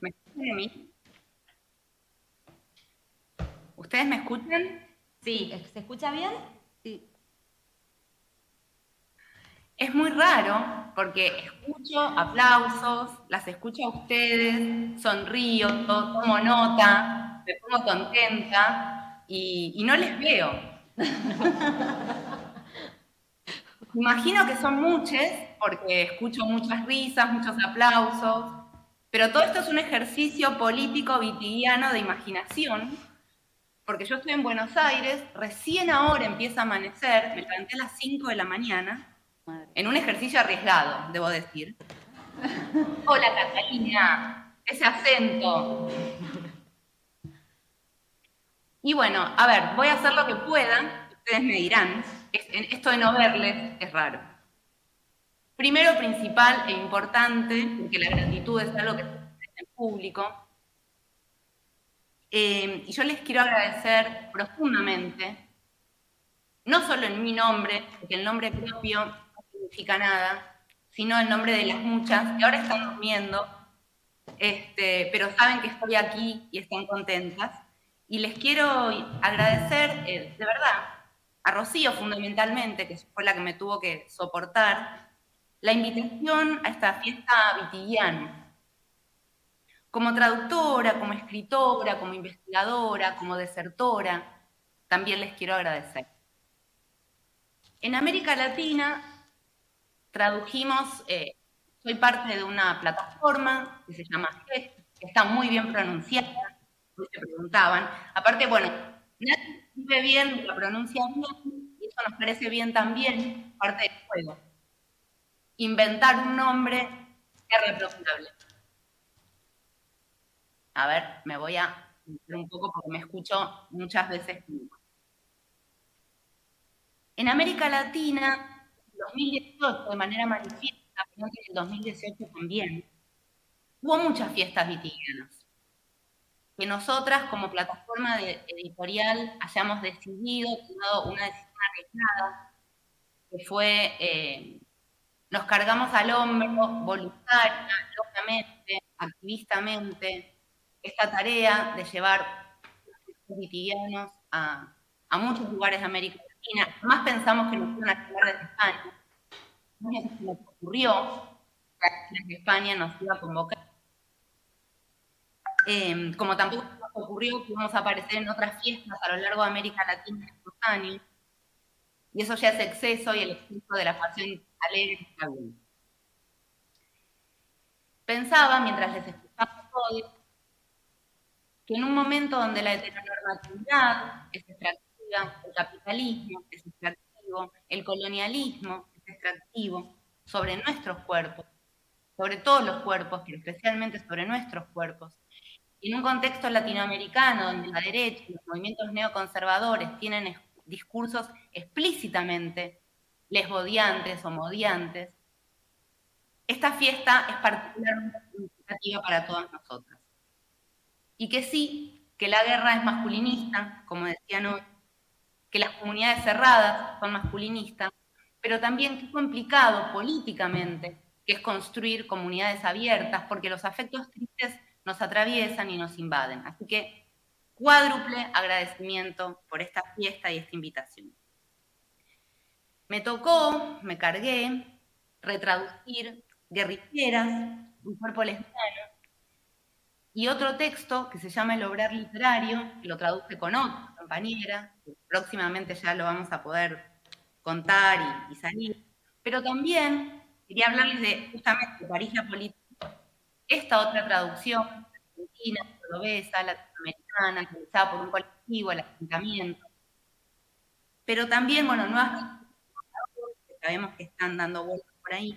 ¿Me escuchan a mí? ¿Ustedes me escuchan? Sí, ¿se escucha bien? Sí. Es muy raro porque escucho aplausos, las escucho a ustedes, sonrío, tomo nota, me pongo contenta, y, no les veo. Imagino que son muchos, porque escucho muchas risas, muchos aplausos, pero todo esto es un ejercicio político vitigiano de imaginación, porque yo estoy en Buenos Aires, recién ahora empieza a amanecer, me levanté a las 5 de la mañana, en un ejercicio arriesgado, debo decir. Hola Catalina, ese acento. Y bueno, a ver, voy a hacer lo que pueda, ustedes me dirán, esto de no verles es raro. Primero, principal e importante, porque la gratitud es algo que se en público, eh, y yo les quiero agradecer profundamente, no solo en mi nombre, porque el nombre propio no significa nada, sino el nombre de las muchas que ahora están durmiendo, este, pero saben que estoy aquí y están contentas Y les quiero agradecer, eh, de verdad, a Rocío fundamentalmente, que fue la que me tuvo que soportar, la invitación a esta fiesta vitigiana. Como traductora, como escritora, como investigadora, como desertora, también les quiero agradecer. En América Latina tradujimos, eh, soy parte de una plataforma que se llama GEST, que está muy bien pronunciada, se preguntaban. Aparte, bueno, nadie escribe bien, la pronuncia bien, y eso nos parece bien también, parte del juego. Inventar un nombre es reprochable. A ver, me voy a un poco porque me escucho muchas veces. En América Latina, en 2018, de manera manifiesta, en el 2018 también, hubo muchas fiestas vitigianas que nosotras como plataforma editorial hayamos decidido, tomado una decisión arriesgada, que fue, eh, nos cargamos al hombro voluntaria, locamente, activistamente, esta tarea de llevar los vitigianos a, a, muchos lugares de América Latina. Más pensamos que nos iban a llevar desde España. No se nos ocurrió que España nos iba a convocar Em, como tampoco nos ocurrió que íbamos a aparecer en otras fiestas a lo largo de América Latina estos años, y eso ya es exceso y el exceso de la pasión alegre. Pensaba, mientras les escuchaba todo, que en un momento donde la heteronormatividad es extractiva, el capitalismo es extractivo, el colonialismo es extractivo sobre nuestros cuerpos, sobre todos los cuerpos, pero especialmente sobre nuestros cuerpos, en un contexto latinoamericano donde la derecha y los movimientos neoconservadores tienen discursos explícitamente lesbodiantes o modiantes, esta fiesta es particularmente significativa para todas nosotras. Y que sí, que la guerra es masculinista, como decían hoy, que las comunidades cerradas son masculinistas, pero también es complicado políticamente, que es construir comunidades abiertas, porque los afectos tristes nos atraviesan y nos invaden. Así que cuádruple agradecimiento por esta fiesta y esta invitación. Me tocó, me cargué, retraducir Guerrilleras, un cuerpo lesbiano, y otro texto que se llama El obrar literario, que lo traduce con otra compañera, próximamente ya lo vamos a poder contar y, salir, pero también quería hablarles de justamente París la política esta otra traducción, argentina, cordobesa, latinoamericana, realizada por un colectivo, el asentamiento. Pero también, bueno, nuevas que sabemos que están dando vueltas por ahí.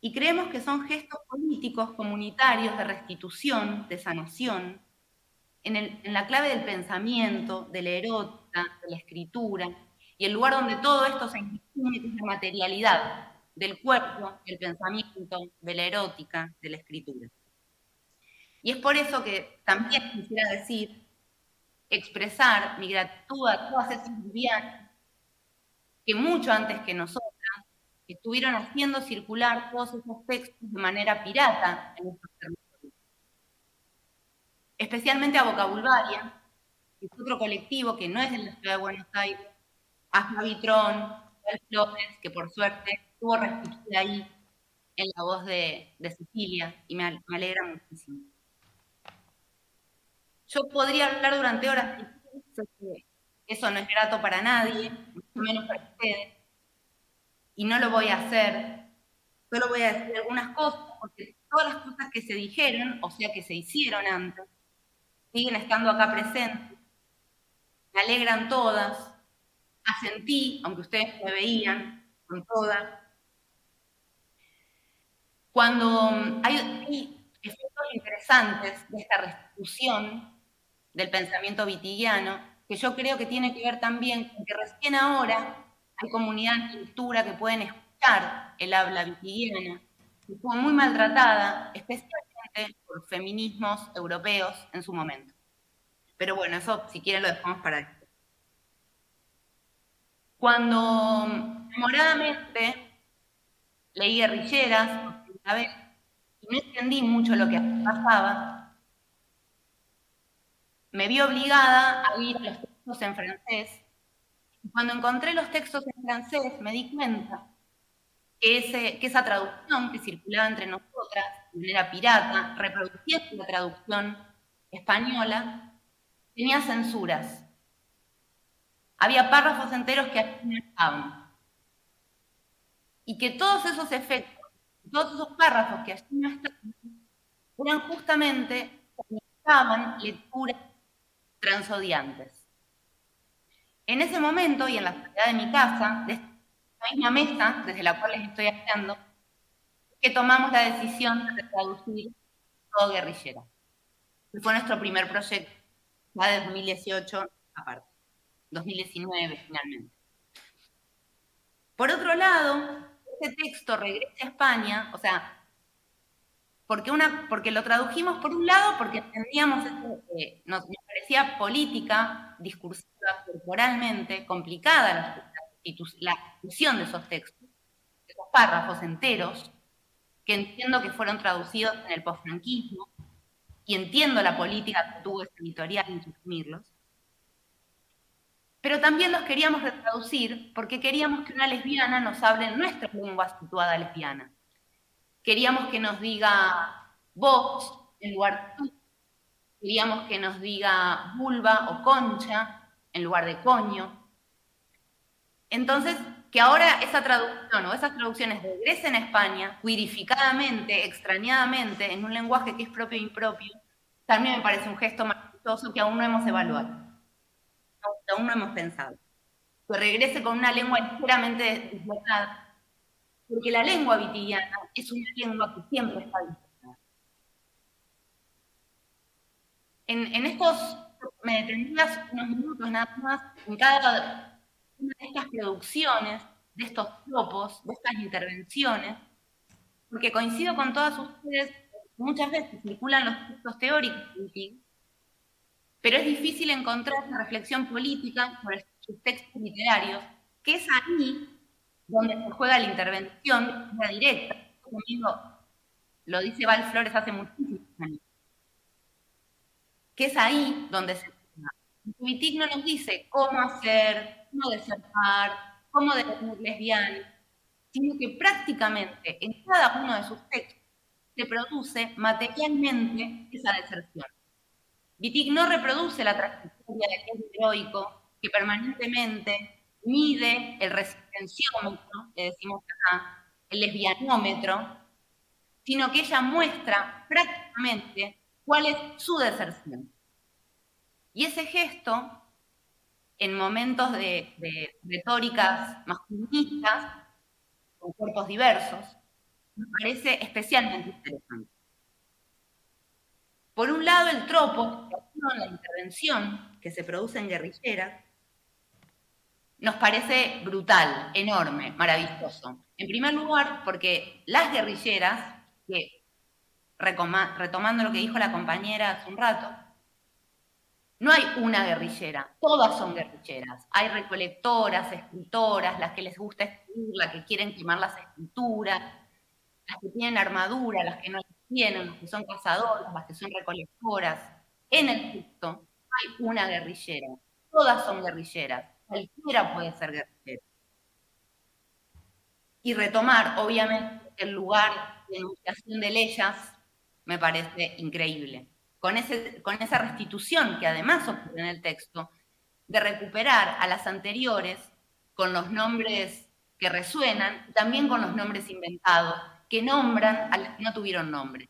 Y creemos que son gestos políticos comunitarios de restitución, de sanación, en, en la clave del pensamiento, de la erótica, de la escritura, y el lugar donde todo esto se inscribe es la materialidad, del cuerpo, del pensamiento, de la erótica, de la escritura. Y es por eso que también quisiera decir, expresar mi gratitud a todas esas lesbianas que mucho antes que nosotras estuvieron haciendo circular todos esos textos de manera pirata en nuestros territorios. Especialmente a Vocabularia, que es otro colectivo que no es de la ciudad de Buenos Aires, a Vitrón, Flores, que por suerte estuvo restituida ahí en la voz de, de Cecilia y me, alegra muchísimo. Yo podría hablar durante horas, eso no es grato para nadie, mucho menos para ustedes, y no lo voy a hacer. Solo voy a decir algunas cosas, porque todas las cosas que se dijeron, o sea, que se hicieron antes, siguen estando acá presentes. Me alegran todas. Asentí, aunque ustedes me veían, con todas. Cuando hay, efectos interesantes de esta restitución del pensamiento vitigiano, que yo creo que tiene que ver también con que recién ahora hay comunidades de lectura que pueden escuchar el habla vitigiana, que fue muy maltratada, especialmente por feminismos europeos en su momento. Pero bueno, eso si quieren lo dejamos para. Cuando demoradamente leí guerrilleras, vez y no entendí mucho lo que pasaba, me vi obligada a ir a los textos en francés. Y cuando encontré los textos en francés, me di cuenta que, ese, que esa traducción que circulaba entre nosotras de manera pirata, reproduciendo la traducción española, tenía censuras. Había párrafos enteros que aquí no estaban. Y que todos esos efectos, todos esos párrafos que allí no estaban, eran justamente estaban lecturas transodiantes. En ese momento y en la sociedad de mi casa, de esta misma mesa desde la cual les estoy hablando, que tomamos la decisión de traducir todo guerrillera. Que fue nuestro primer proyecto, ya de 2018 aparte, 2019 finalmente. Por otro lado, este texto regresa a España, o sea, porque, una, porque lo tradujimos por un lado, porque entendíamos, que nos, parecía política, discursiva, corporalmente, complicada la, la de esos textos, de esos párrafos enteros, que entiendo que fueron traducidos en el postfranquismo, y entiendo la política que tuvo ese editorial en suprimirlos, pero también los queríamos retraducir porque queríamos que una lesbiana nos hable en nuestra lengua situada lesbiana Queríamos que nos diga vos en lugar de tú. Queríamos que nos diga vulva o concha en lugar de coño. Entonces, que ahora esa traducción o esas traducciones regresen a España, quirificadamente, extrañadamente, en un lenguaje que es propio e impropio, también me parece un gesto maravilloso que aún no hemos evaluado, aún no hemos pensado. Que regrese con una lengua enteramente dislocada, porque la lengua vitigiana es una lengua que siempre está dispuesta. En, estos, me detendría unos minutos nada más en cada una de estas producciones, de estos tropos, de estas intervenciones, porque coincido con todas ustedes, muchas veces circulan los textos teóricos pero es difícil encontrar una reflexión política sobre sus textos literarios, que es ahí donde se juega la intervención la directa. lo dice Val Flores hace muchísimos años. Que es ahí donde se juega. Vitic no nos dice cómo hacer, cómo desertar, cómo devenir lesbiana, sino que prácticamente en cada uno de sus textos se produce materialmente esa deserción. Wittig no reproduce la trayectoria del heroico que permanentemente mide el resistenciómetro, le decimos acá, el lesbianómetro, sino que ella muestra prácticamente cuál es su deserción. Y ese gesto, en momentos de, retóricas masculinistas, con cuerpos diversos, me parece especialmente interesante. Por un lado, el tropo, la intervención que se produce en guerrilleras, nos parece brutal, enorme, maravilloso. En primer lugar, porque las guerrilleras, retomando lo que dijo la compañera hace un rato, no hay una guerrillera, todas son guerrilleras. Hay recolectoras, escritoras, las que les gusta escribir, las que quieren quemar las escrituras, las que tienen armadura, las que no tienen, las que son cazadoras, las que son recolectoras. En el texto hay una guerrillera, todas son guerrilleras cualquiera puede ser guerrillero. Y retomar, obviamente, el lugar de enunciación de leyes me parece increíble. Con, ese, con esa restitución que además ocurre en el texto, de recuperar a las anteriores con los nombres que resuenan, también con los nombres inventados, que nombran a que no tuvieron nombre.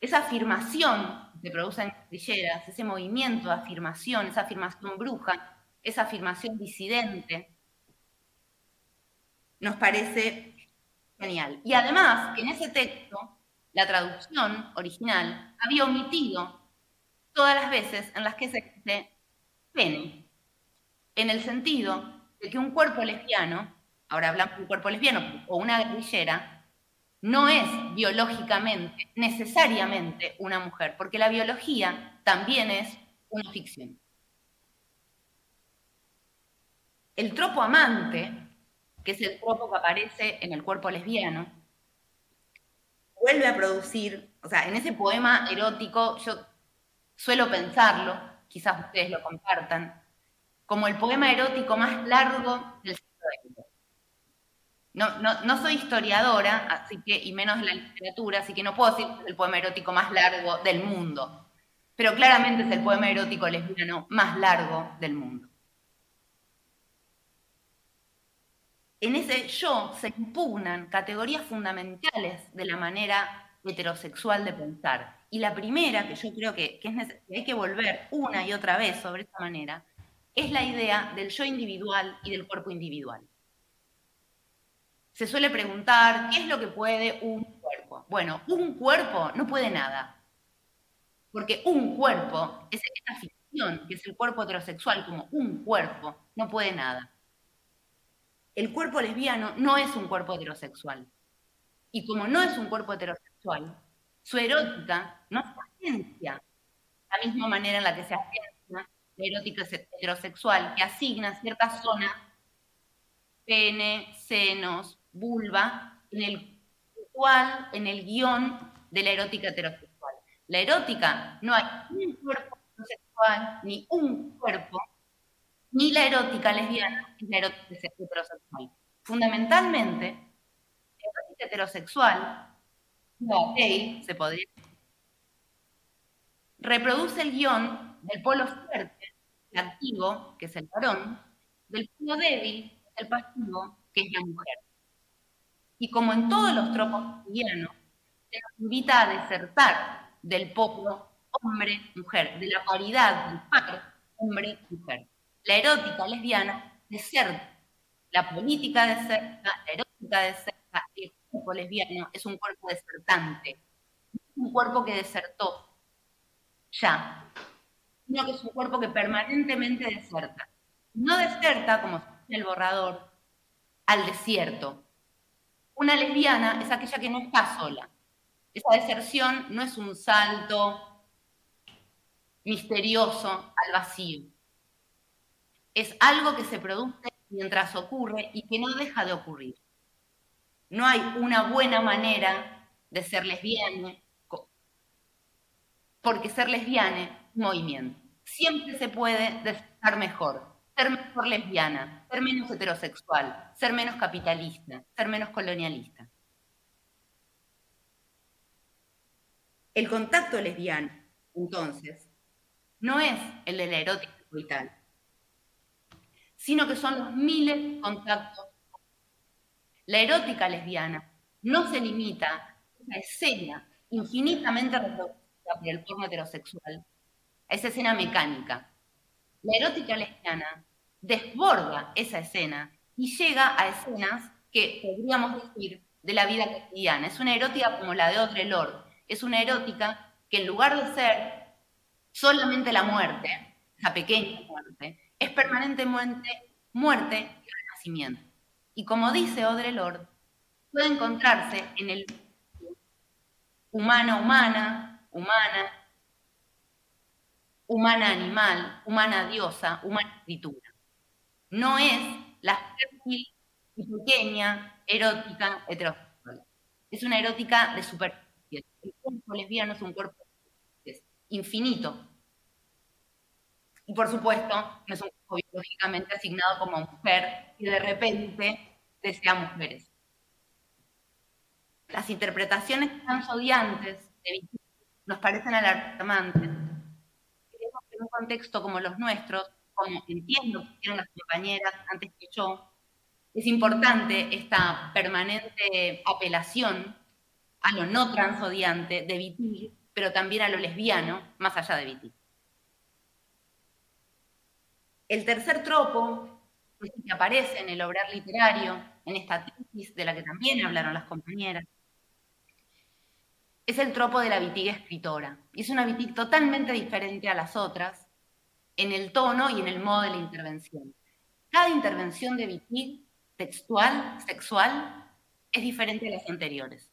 Esa afirmación se produce en guerrilleras, ese movimiento de afirmación, esa afirmación bruja, esa afirmación disidente, nos parece genial. Y además, que en ese texto, la traducción original había omitido todas las veces en las que se dice pene, en el sentido de que un cuerpo lesbiano, ahora hablamos de un cuerpo lesbiano o una guerrillera, no es biológicamente, necesariamente una mujer, porque la biología también es una ficción. El tropo amante, que es el tropo que aparece en el cuerpo lesbiano, vuelve a producir, o sea, en ese poema erótico, yo suelo pensarlo, quizás ustedes lo compartan, como el poema erótico más largo del siglo XX. No, soy historiadora, así que, y menos la literatura, así que no puedo decir que es el poema erótico más largo del mundo, pero claramente es el poema erótico lesbiano más largo del mundo. En ese yo se impugnan categorías fundamentales de la manera heterosexual de pensar. Y la primera, que yo creo que, que hay que volver una y otra vez sobre esta manera, es la idea del yo individual y del cuerpo individual. Se suele preguntar, ¿qué es lo que puede un cuerpo? Bueno, un cuerpo no puede nada, porque un cuerpo, es esta ficción, que es el cuerpo heterosexual como un cuerpo, no puede nada. El cuerpo lesbiano no es un cuerpo heterosexual. Y como no es un cuerpo heterosexual, su erótica no se agencia la misma manera en la que se agencia la erótica heterosexual, que asigna ciertas zonas, pene, senos, vulva, en el cual, en el guion de la erótica heterosexual. La erótica no hay un cuerpo heterosexual ni un cuerpo, ni la erótica lesbiana ni la erótica heterosexual. Fundamentalmente, la erótica heterosexual, no gay, se podría reproduce el guion del polo fuerte, el activo, que es el varón, del polo débil, es el pasivo, que es la mujer. Y como en todos los tropos cotidianos, se nos invita a desertar del polo hombre-mujer, de la paridad del par hombre-mujer. La erótica lesbiana deserta, la política deserta, la erótica deserta, el cuerpo lesbiano es un cuerpo desertante, un cuerpo que desertó ya, sino que es un cuerpo que permanentemente deserta. No deserta, como el borrador, al desierto, una lesbiana es aquella que no está sola. Esa deserción no es un salto misterioso al vacío. Es algo que se produce mientras ocurre y que no deja de ocurrir. No hay una buena manera de ser lesbiana, porque ser lesbiana es movimiento. Siempre se puede estar mejor, ser mejor lesbiana, ser menos heterosexual, ser menos capitalista, ser menos colonialista. El contacto lesbiano, entonces, no es el de la erótica vital, sino que son los miles de contactos. La erótica lesbiana no se limita a esa escena infinitamente reproducida por el porno heterosexual, a esa escena mecánica, la erótica lesbiana desborda esa escena y llega a escenas que podríamos decir de la vida cotidiana. Es una erótica como la de Audre Lorde. Es una erótica que en lugar de ser solamente la muerte, esa pequeña muerte, es permanentemente muerte y renacimiento. Y como dice Audre Lorde, puede encontrarse en el humana-humana, humana, humana animal, humana diosa, humana escritura. No es la fértil pequeña erótica heterosexual. Es una erótica de superficie. El cuerpo lesbiano es un cuerpo infinito. Y por supuesto, no es un cuerpo biológicamente asignado como mujer y de repente desea mujeres. Las interpretaciones tan odiantes nos parecen alarmantes en un contexto como los nuestros, como entiendo que hicieron las compañeras antes que yo, es importante esta permanente apelación a lo no transodiante de Vitil, pero también a lo lesbiano, más allá de Vitil. El tercer tropo que aparece en el obrar literario, en esta tesis de la que también hablaron las compañeras, es el tropo de la vitiga escritora. Y es una vitig totalmente diferente a las otras en el tono y en el modo de la intervención. Cada intervención de vitig textual, sexual, es diferente a las anteriores,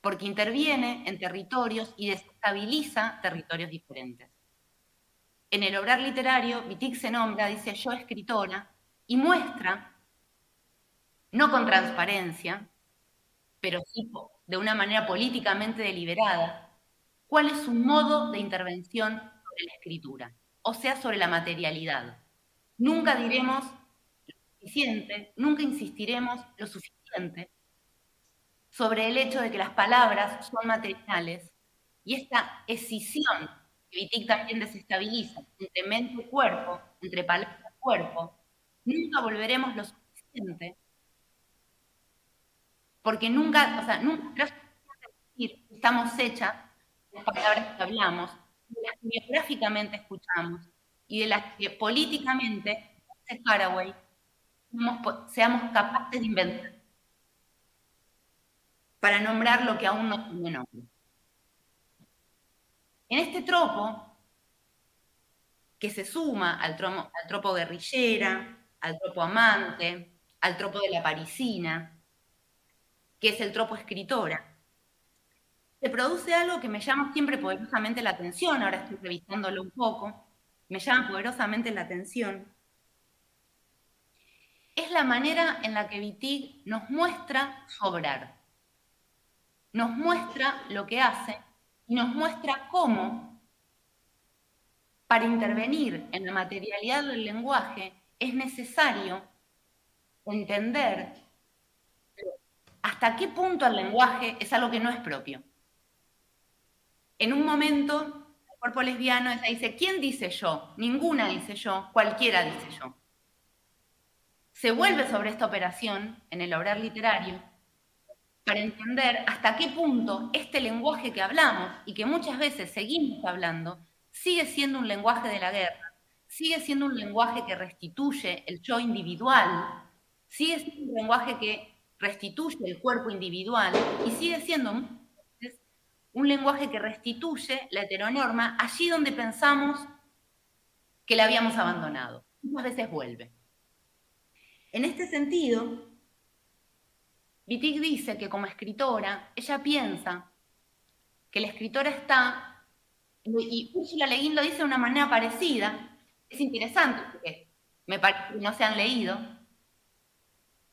porque interviene en territorios y desestabiliza territorios diferentes. En el obrar literario, Wittig se nombra, dice yo escritora, y muestra, no con transparencia, pero sí de una manera políticamente deliberada, cuál es su modo de intervención sobre la escritura, o sea, sobre la materialidad. Nunca diremos lo suficiente, nunca insistiremos lo suficiente sobre el hecho de que las palabras son materiales y esta escisión que Wittig también desestabiliza entre mente y cuerpo, entre palabra y cuerpo, nunca volveremos lo suficiente porque nunca, o sea, nunca estamos hechas las palabras que hablamos, las que biográficamente escuchamos y de las que políticamente, dice Haraway, seamos capaces de inventar para nombrar lo que aún no tiene nombre. En este tropo, que se suma al, al tropo guerrillera, al tropo amante, al tropo de la parisina, que es el tropo escritora, se produce algo que me llama siempre poderosamente la atención, ahora estoy revisándolo un poco, me llama poderosamente la atención, es la manera en la que Wittig nos muestra sobrar nos muestra lo que hace y nos muestra cómo, para intervenir en la materialidad del lenguaje, es necesario entender hasta qué punto el lenguaje es algo que no es propio. En un momento, el cuerpo lesbiano ella dice, ¿quién dice yo? Ninguna dice yo, cualquiera dice yo. Se vuelve sobre esta operación en el obrar literario para entender hasta qué punto este lenguaje que hablamos y que muchas veces seguimos hablando sigue siendo un lenguaje de la guerra, sigue siendo un lenguaje que restituye el yo individual, sigue siendo un lenguaje que restituye el cuerpo individual y sigue siendo un lenguaje que restituye la heteronorma allí donde pensamos que la habíamos abandonado. Muchas veces vuelve. En este sentido, Wittig dice que como escritora, ella piensa que la escritora está, y Ursula Le Guin lo dice de una manera parecida, es interesante porque me no se han leído,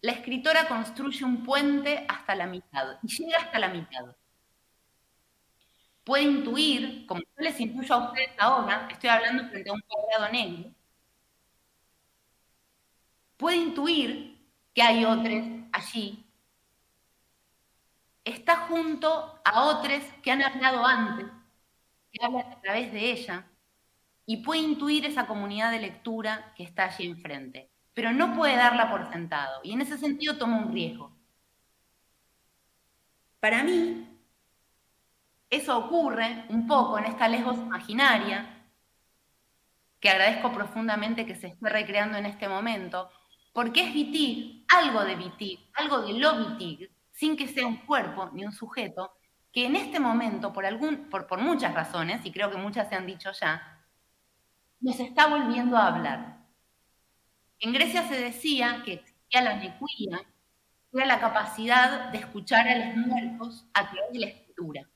la escritora construye un puente hasta la mitad, y llega hasta la mitad. Puede intuir, como yo les intuyo a ustedes ahora, estoy hablando frente a un cuadrado negro, puede intuir que hay otros allí está junto a otros que han hablado antes, que hablan a través de ella, y puede intuir esa comunidad de lectura que está allí enfrente, pero no puede darla por sentado, y en ese sentido toma un riesgo. Para mí, eso ocurre un poco en esta Lesbos imaginaria, que agradezco profundamente que se esté recreando en este momento, porque es Vitig, algo de Vitig, algo de lo Vitig, sin que sea un cuerpo ni un sujeto, que en este momento, por, algún, por, muchas razones, y creo que muchas se han dicho ya, nos está volviendo a hablar. En Grecia se decía que existía la nequía, era la capacidad de escuchar a los muertos a través de la escritura.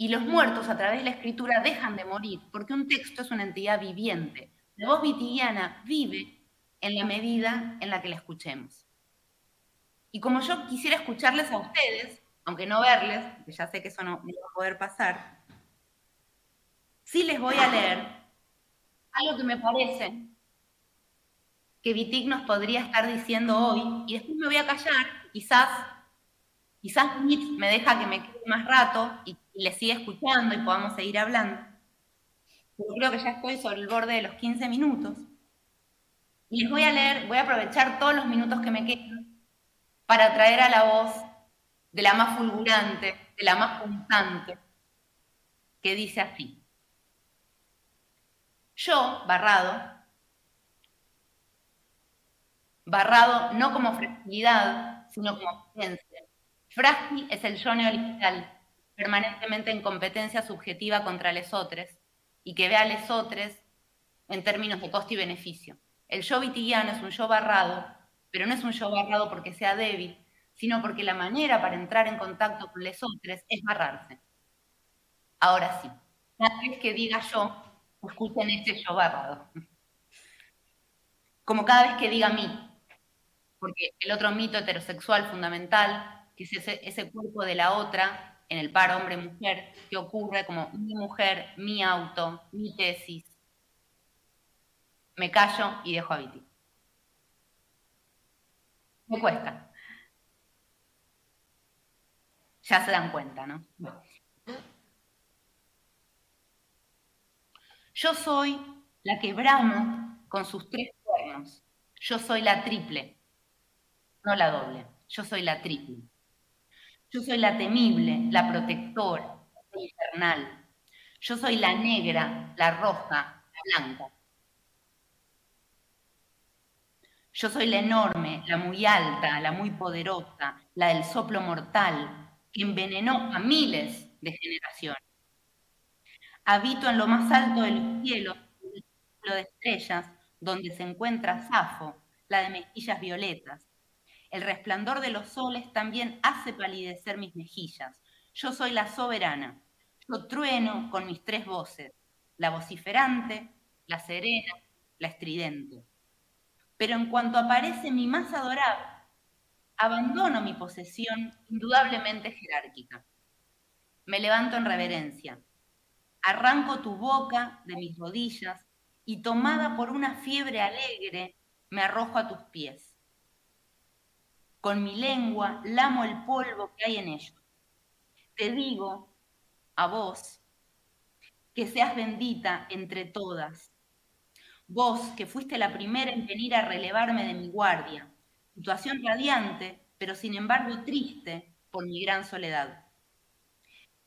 Y los muertos a través de la escritura dejan de morir porque un texto es una entidad viviente. La voz vitigiana vive en la medida en la que la escuchemos. Y como yo quisiera escucharles a ustedes, aunque no verles, que ya sé que eso no, va a poder pasar, sí les voy a leer algo que me parece que Vitig nos podría estar diciendo hoy, y después me voy a callar, quizás, quizás me deja que me quede más rato y le siga escuchando y podamos seguir hablando. Pero creo que ya estoy sobre el borde de los 15 minutos. Y les voy a leer, voy a aprovechar todos los minutos que me quedan para traer a la voz de la más fulgurante, de la más punzante, que dice así. Yo, Barrado, Barrado no como fragilidad, sino como ciencia. Frágil es el yo neoliberal, permanentemente en competencia subjetiva contra otros y que ve a otros en términos de costo y beneficio. El yo vitigiano es un yo barrado pero no es un yo barrado porque sea débil, sino porque la manera para entrar en contacto con los otros es barrarse. Ahora sí, cada vez que diga yo, escuchen ese yo barrado. Como cada vez que diga mí, porque el otro mito heterosexual fundamental, que es ese cuerpo de la otra, en el par hombre-mujer, que ocurre como mi mujer, mi auto, mi tesis. Me callo y dejo a Viti. Me cuesta. Ya se dan cuenta, ¿no? Yo soy la que bramo con sus tres cuernos. Yo soy la triple, no la doble. Yo soy la triple. Yo soy la temible, la protectora, la infernal. Yo soy la negra, la roja, la blanca. Yo soy la enorme, la muy alta, la muy poderosa, la del soplo mortal, que envenenó a miles de generaciones. Habito en lo más alto de los cielos, el círculo de estrellas, donde se encuentra Safo, la de mejillas violetas. El resplandor de los soles también hace palidecer mis mejillas. Yo soy la soberana. Yo trueno con mis tres voces, la vociferante, la serena, la estridente. Pero en cuanto aparece mi más adorable, abandono mi posesión indudablemente jerárquica. Me levanto en reverencia, Arranco tu boca de mis rodillas y tomada por una fiebre alegre, me arrojo a tus pies. Con mi lengua lamo el polvo que hay en ellos. Te digo a vos que seas bendita entre todas. Vos que fuiste la primera en venir a relevarme de mi guardia, situación radiante, pero sin embargo triste por mi gran soledad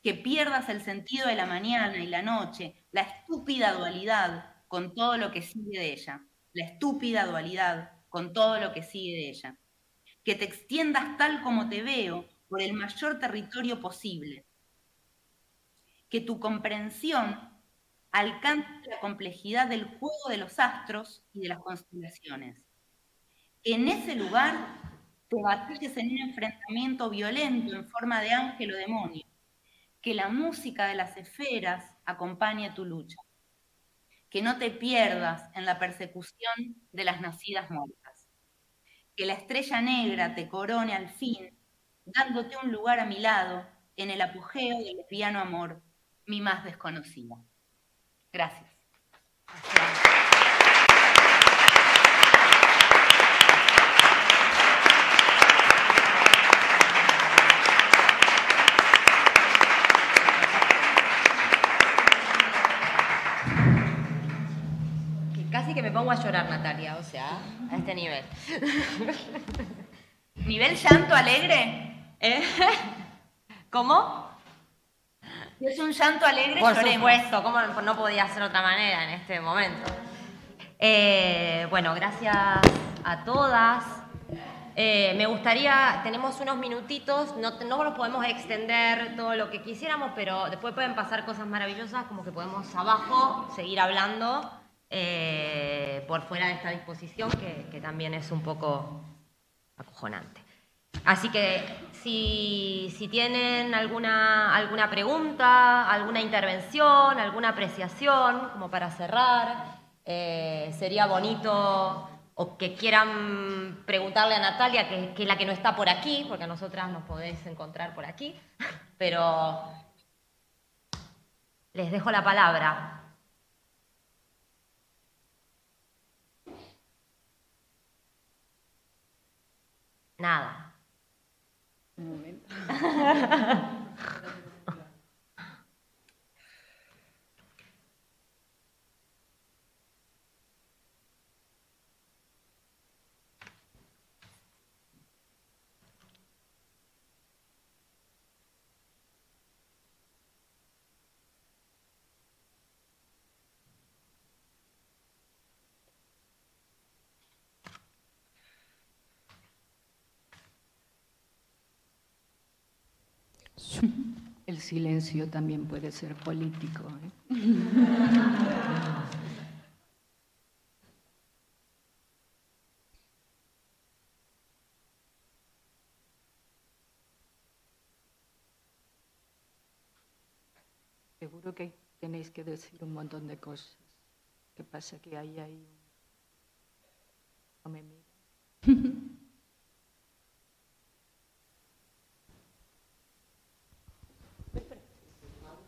que pierdas el sentido de la mañana y la noche, la estúpida dualidad con todo lo que sigue de ella, la estúpida dualidad con todo lo que sigue de ella. Que te extiendas tal como te veo por el mayor territorio posible. Que tu comprensión alcance la complejidad del juego de los astros y de las constelaciones. En ese lugar te batalles en un enfrentamiento violento en forma de ángel o demonio que la música de las esferas acompañe tu lucha. Que no te pierdas en la persecución de las nacidas muertas. Que la estrella negra te corone al fin, dándote un lugar a mi lado en el apogeo del lesbiano amor, mi más desconocida. Gracias. Que me pongo a llorar, Natalia, o sea, a este nivel. ¿Nivel llanto alegre? ¿Eh? ¿Cómo? es un llanto alegre, Por supuesto, ¿cómo no podía ser otra manera en este momento? Eh, bueno, gracias a todas. Eh, me gustaría, tenemos unos minutitos, no, no nos podemos extender todo lo que quisiéramos, pero después pueden pasar cosas maravillosas, como que podemos abajo seguir hablando eh, por fuera de esta disposición, que, también es un poco acojonante. Así que si, tienen alguna, alguna pregunta, alguna intervención, alguna apreciación, como para cerrar, eh, sería bonito o que quieran preguntarle a Natalia, que, que, es la que no está por aquí, porque a nosotras nos podéis encontrar por aquí, pero les dejo la palabra. Nada. Un momento. El silencio también puede ser político. ¿eh? Seguro que tenéis que decir un montón de cosas. ¿Qué pasa? Que ahí hay No me mira.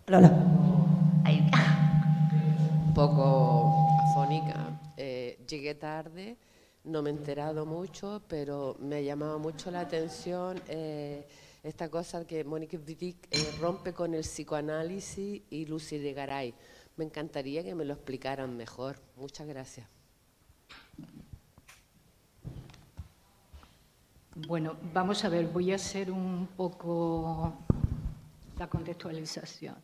Lola. Un poco afónica. Eh, llegué tarde, no me he enterado mucho, pero me ha llamado mucho la atención eh, esta cosa que Monique Wittig eh, rompe con el psicoanálisis y Lucy de Garay. Me encantaría que me lo explicaran mejor. Muchas gracias. Bueno, vamos a ver, voy a hacer un poco la contextualización.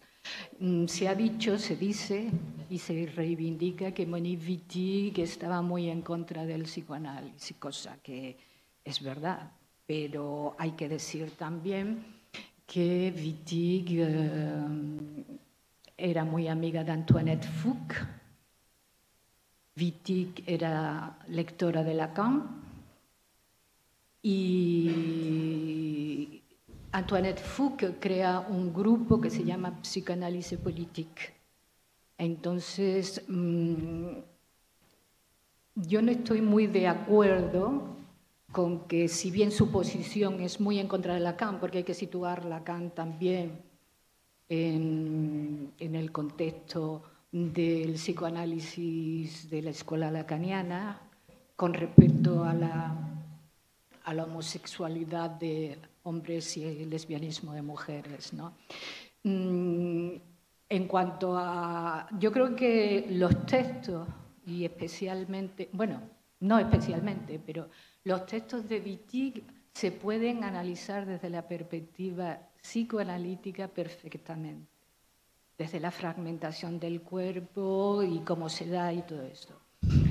Mm, se ha dicho, se dice y se reivindica que Monique Wittig estaba muy en contra del psicoanálisis, cosa que es verdad, pero hay que decir también que Wittig eh, era muy amiga de Antoinette Fouque. Wittig era lectora de Lacan y Antoinette Fouque crea un grupo que se llama Psicoanálisis Politique. Entonces, mm, yo no estoy muy de acuerdo con que si bien su posición es muy en contra de Lacan, porque hay que situar Lacan también en, el contexto del psicoanálisis de la escuela lacaniana con respecto a la homosexualidad de hombres y lesbianismo de mujeres. ¿no? Mm, en cuanto a, yo creo que los textos, y especialmente, bueno, no especialmente, pero los textos de Wittig se pueden analizar desde la perspectiva psicoanalítica perfectamente, desde la fragmentación del cuerpo y cómo se da y todo esto.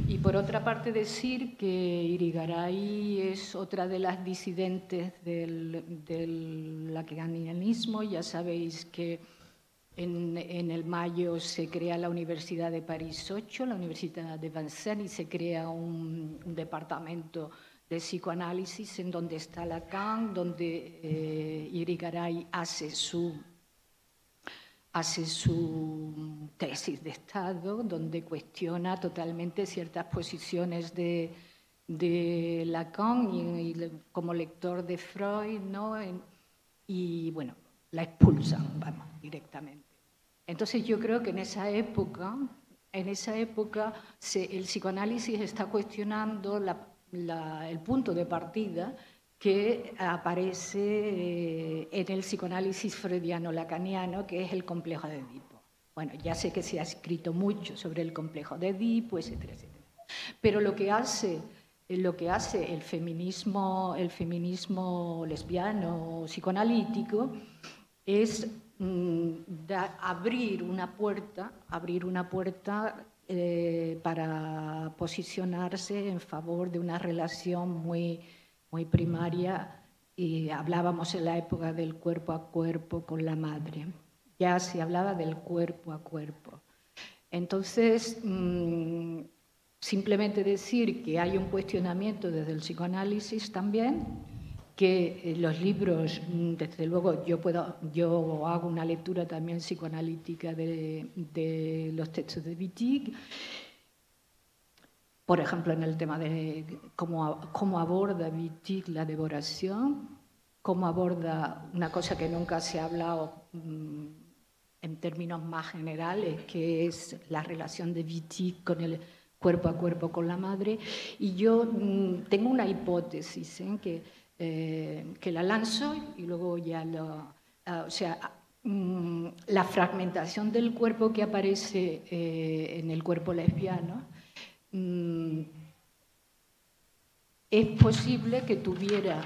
Y por otra parte decir que Irigaray es otra de las disidentes del, del lacanianismo. Ya sabéis que en, en, el mayo se crea la Universidad de París 8, la Universidad de Vincennes, y se crea un, un departamento de psicoanálisis en donde está Lacan, donde eh, Irigaray hace su hace su tesis de Estado, donde cuestiona totalmente ciertas posiciones de, de Lacan y, y, como lector de Freud, ¿no? y bueno, la expulsan, vamos, directamente. Entonces yo creo que en esa época, en esa época se, el psicoanálisis está cuestionando la, la, el punto de partida que aparece eh, en el psicoanálisis freudiano-lacaniano, que es el complejo de Edipo. Bueno, ya sé que se ha escrito mucho sobre el complejo de Edipo, etcétera, etcétera. Pero lo que hace, lo que hace el, feminismo, el feminismo lesbiano psicoanalítico es mm, abrir una puerta, abrir una puerta eh, para posicionarse en favor de una relación muy muy primaria y hablábamos en la época del cuerpo a cuerpo con la madre. Ya se hablaba del cuerpo a cuerpo. Entonces, mmm, simplemente decir que hay un cuestionamiento desde el psicoanálisis también, que eh, los libros, mm, desde luego, yo, puedo, yo hago una lectura también psicoanalítica de, de los textos de Wittig por ejemplo, en el tema de cómo, cómo aborda Wittig la devoración, cómo aborda una cosa que nunca se ha hablado mmm, en términos más generales, que es la relación de Wittig con el cuerpo a cuerpo con la madre. Y yo mmm, tengo una hipótesis ¿eh? que, eh, que la lanzo y luego ya lo... Uh, o sea, mmm, la fragmentación del cuerpo que aparece eh, en el cuerpo lesbiano Mm, es posible que tuviera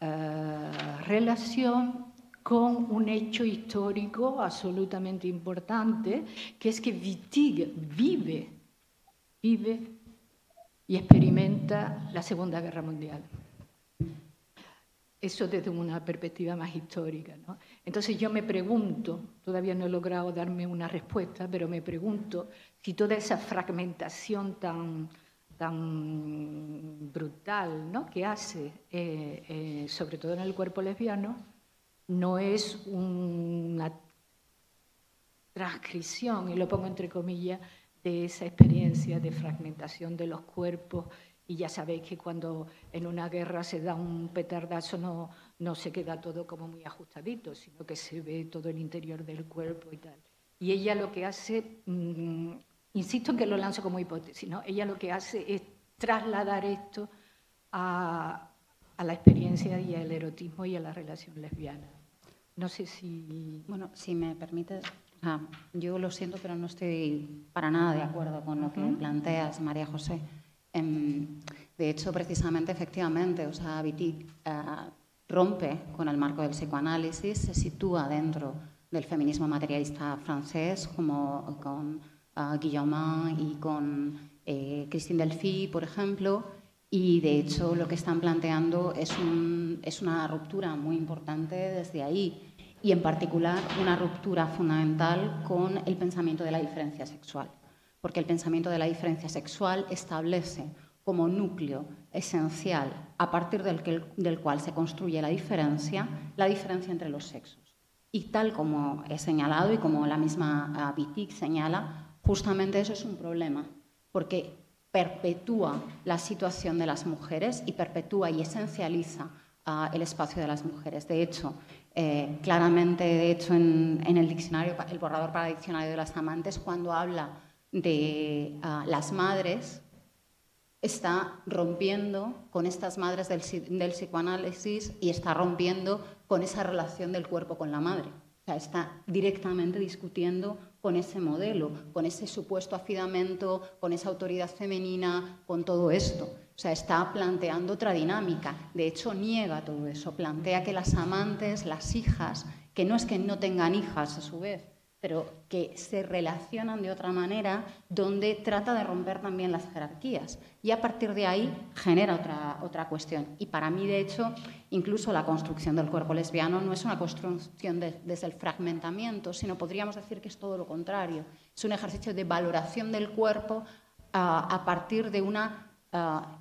eh, relación con un hecho histórico absolutamente importante, que es que Wittig vive, vive y experimenta la Segunda Guerra Mundial. Eso desde una perspectiva más histórica. Entonces yo me pregunto, todavía no he logrado darme una respuesta, pero me pregunto si toda esa fragmentación tan, tan brutal ¿no? que hace, eh, eh, sobre todo en el cuerpo lesbiano, no es una transcripción, y lo pongo entre comillas, de esa experiencia de fragmentación de los cuerpos. Y ya sabéis que cuando en una guerra se da un petardazo no, no se queda todo como muy ajustadito, sino que se ve todo el interior del cuerpo y tal. Y ella lo que hace, mm, insisto en que lo lanzo como hipótesis, ¿no? ella lo que hace es trasladar esto a, a la experiencia y al erotismo y a la relación lesbiana. No sé si... Bueno, si me permites, ah, yo lo siento, pero no estoy para nada de acuerdo con lo que planteas, María José. Em, de hecho, precisamente, efectivamente, o sea, Wittig eh, rompe con el marco del psicoanálisis, se sitúa dentro del feminismo materialista francés, como con Guillaume y con eh, Christine Delphi, por ejemplo, y de hecho lo que están planteando es, es una ruptura muy importante desde ahí y en particular una ruptura fundamental con el pensamiento de la diferencia sexual, porque el pensamiento de la diferencia sexual establece como núcleo esencial a partir del, del cual se construye la diferencia, la diferencia entre los sexos. Y tal como he señalado y como la misma Wittig señala, justamente eso es un problema, porque perpetúa la situación de las mujeres y perpetúa y esencializa uh, el espacio de las mujeres. De hecho, eh, claramente, de hecho, en, el diccionario, el borrador para el diccionario de las amantes, cuando habla de uh, las madres, está rompiendo con estas madres del, del, psicoanálisis y está rompiendo con esa relación del cuerpo con la madre. Está directamente discutiendo con ese modelo, con ese supuesto afidamento, con esa autoridad femenina, con todo esto. O sea, está planteando otra dinámica. De hecho, niega todo eso. Plantea que las amantes, las hijas, que no es que no tengan hijas a su vez, pero que se relacionan de otra manera, donde trata de romper también las jerarquías. Y a partir de ahí genera otra, otra cuestión. Y para mí, de hecho, incluso la construcción del cuerpo lesbiano no es una construcción desde el fragmentamiento, sino podríamos decir que es todo lo contrario. Es un ejercicio de valoración del cuerpo ah, a partir de una ah,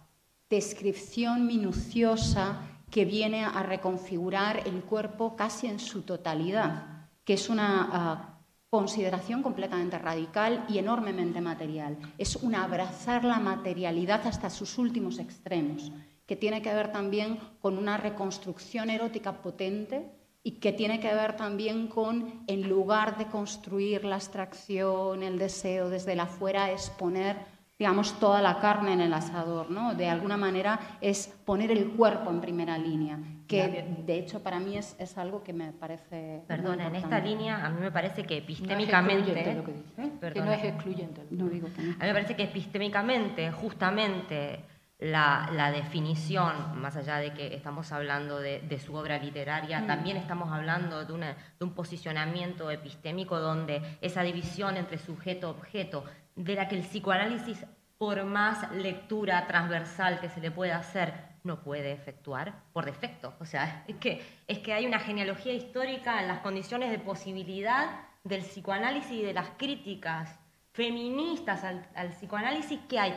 descripción minuciosa que viene a reconfigurar el cuerpo casi en su totalidad, que es una ah, consideración completamente radical y enormemente material. Es un abrazar la materialidad hasta sus últimos extremos, que tiene que ver también con una reconstrucción erótica potente y que tiene que ver también con, en lugar de construir la abstracción, el deseo desde la afuera, exponer digamos, toda la carne en el asador, ¿no? De alguna manera es poner el cuerpo en primera línea, que de hecho para mí es, es algo que me parece... Perdona, en esta línea a mí me parece que epistémicamente... No es lo que dice, ¿eh? que no es excluyente. No digo que no. A mí me parece que epistémicamente, justamente, la, la, definición, más allá de que estamos hablando de, de su obra literaria, mm. también estamos hablando de, una, de, un posicionamiento epistémico donde esa división entre sujeto-objeto de la que el psicoanálisis, por más lectura transversal que se le pueda hacer, no puede efectuar por defecto. O sea, es que, es que hay una genealogía histórica en las condiciones de posibilidad del psicoanálisis y de las críticas feministas al, psicoanálisis que hay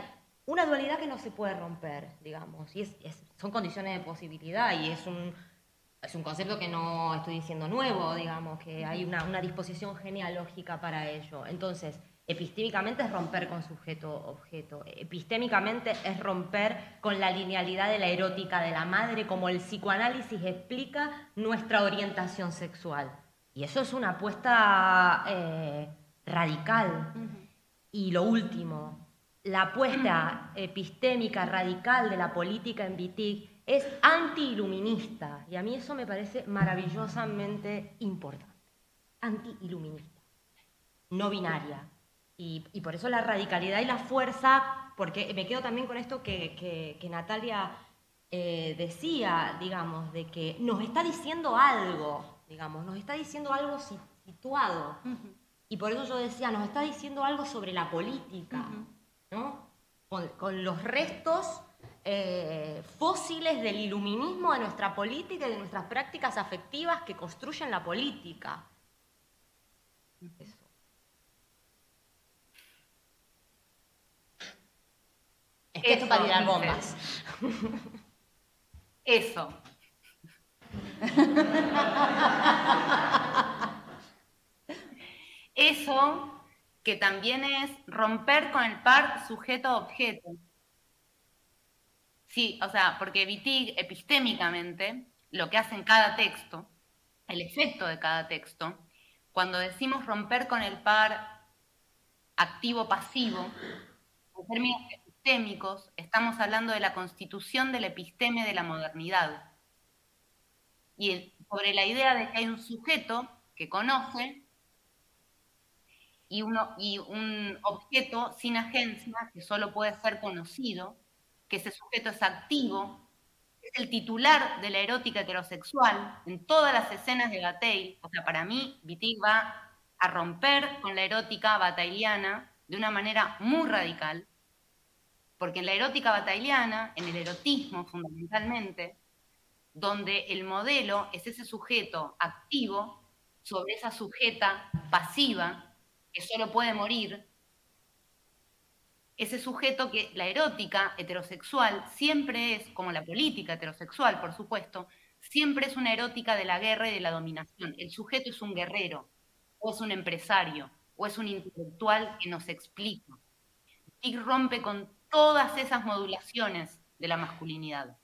una dualidad que no se puede romper, digamos, y es, son condiciones de posibilidad y es un, es un concepto que no estoy diciendo nuevo, digamos, que hay una, una disposición genealógica para ello. Entonces, Epistémicamente es romper con sujeto-objeto. Epistémicamente es romper con la linealidad de la erótica de la madre, como el psicoanálisis explica nuestra orientación sexual. Y eso es una apuesta eh, radical. Y lo último, la apuesta epistémica radical de la política en Wittig es anti-iluminista. Y a mí eso me parece maravillosamente importante. Anti-iluminista. No binaria y, por eso la radicalidad y la fuerza, porque me quedo también con esto que, Natalia eh, decía, digamos, de que nos está diciendo algo, digamos, nos está diciendo algo situado. Y por eso yo decía, nos está diciendo algo sobre la política, ¿no? Con, los restos eh, fósiles del iluminismo de nuestra política y de nuestras prácticas afectivas que construyen la política. Es que esto para tirar bombas. Eso. Eso que también es romper con el par sujeto-objeto. Sí, o sea, porque Wittig epistémicamente lo que hace en cada texto, el efecto de cada texto, cuando decimos romper con el par activo-pasivo, en términos estamos hablando de la constitución del episteme de la modernidad. Y sobre la idea de que hay un sujeto que conoce y, uno, y un objeto sin agencia que solo puede ser conocido, que ese sujeto es activo, es el titular de la erótica heterosexual en todas las escenas de Bataille. O sea, para mí, Wittig va a romper con la erótica batailiana de una manera muy radical, porque en la erótica batailiana, en el erotismo fundamentalmente, donde el modelo es ese sujeto activo sobre esa sujeta pasiva, que solo puede morir, ese sujeto que la erótica heterosexual siempre es, como la política heterosexual, por supuesto, siempre es una erótica de la guerra y de la dominación. El sujeto es un guerrero, o es un empresario, o es un intelectual que nos explica. Y rompe con todas esas modulaciones de la masculinidad.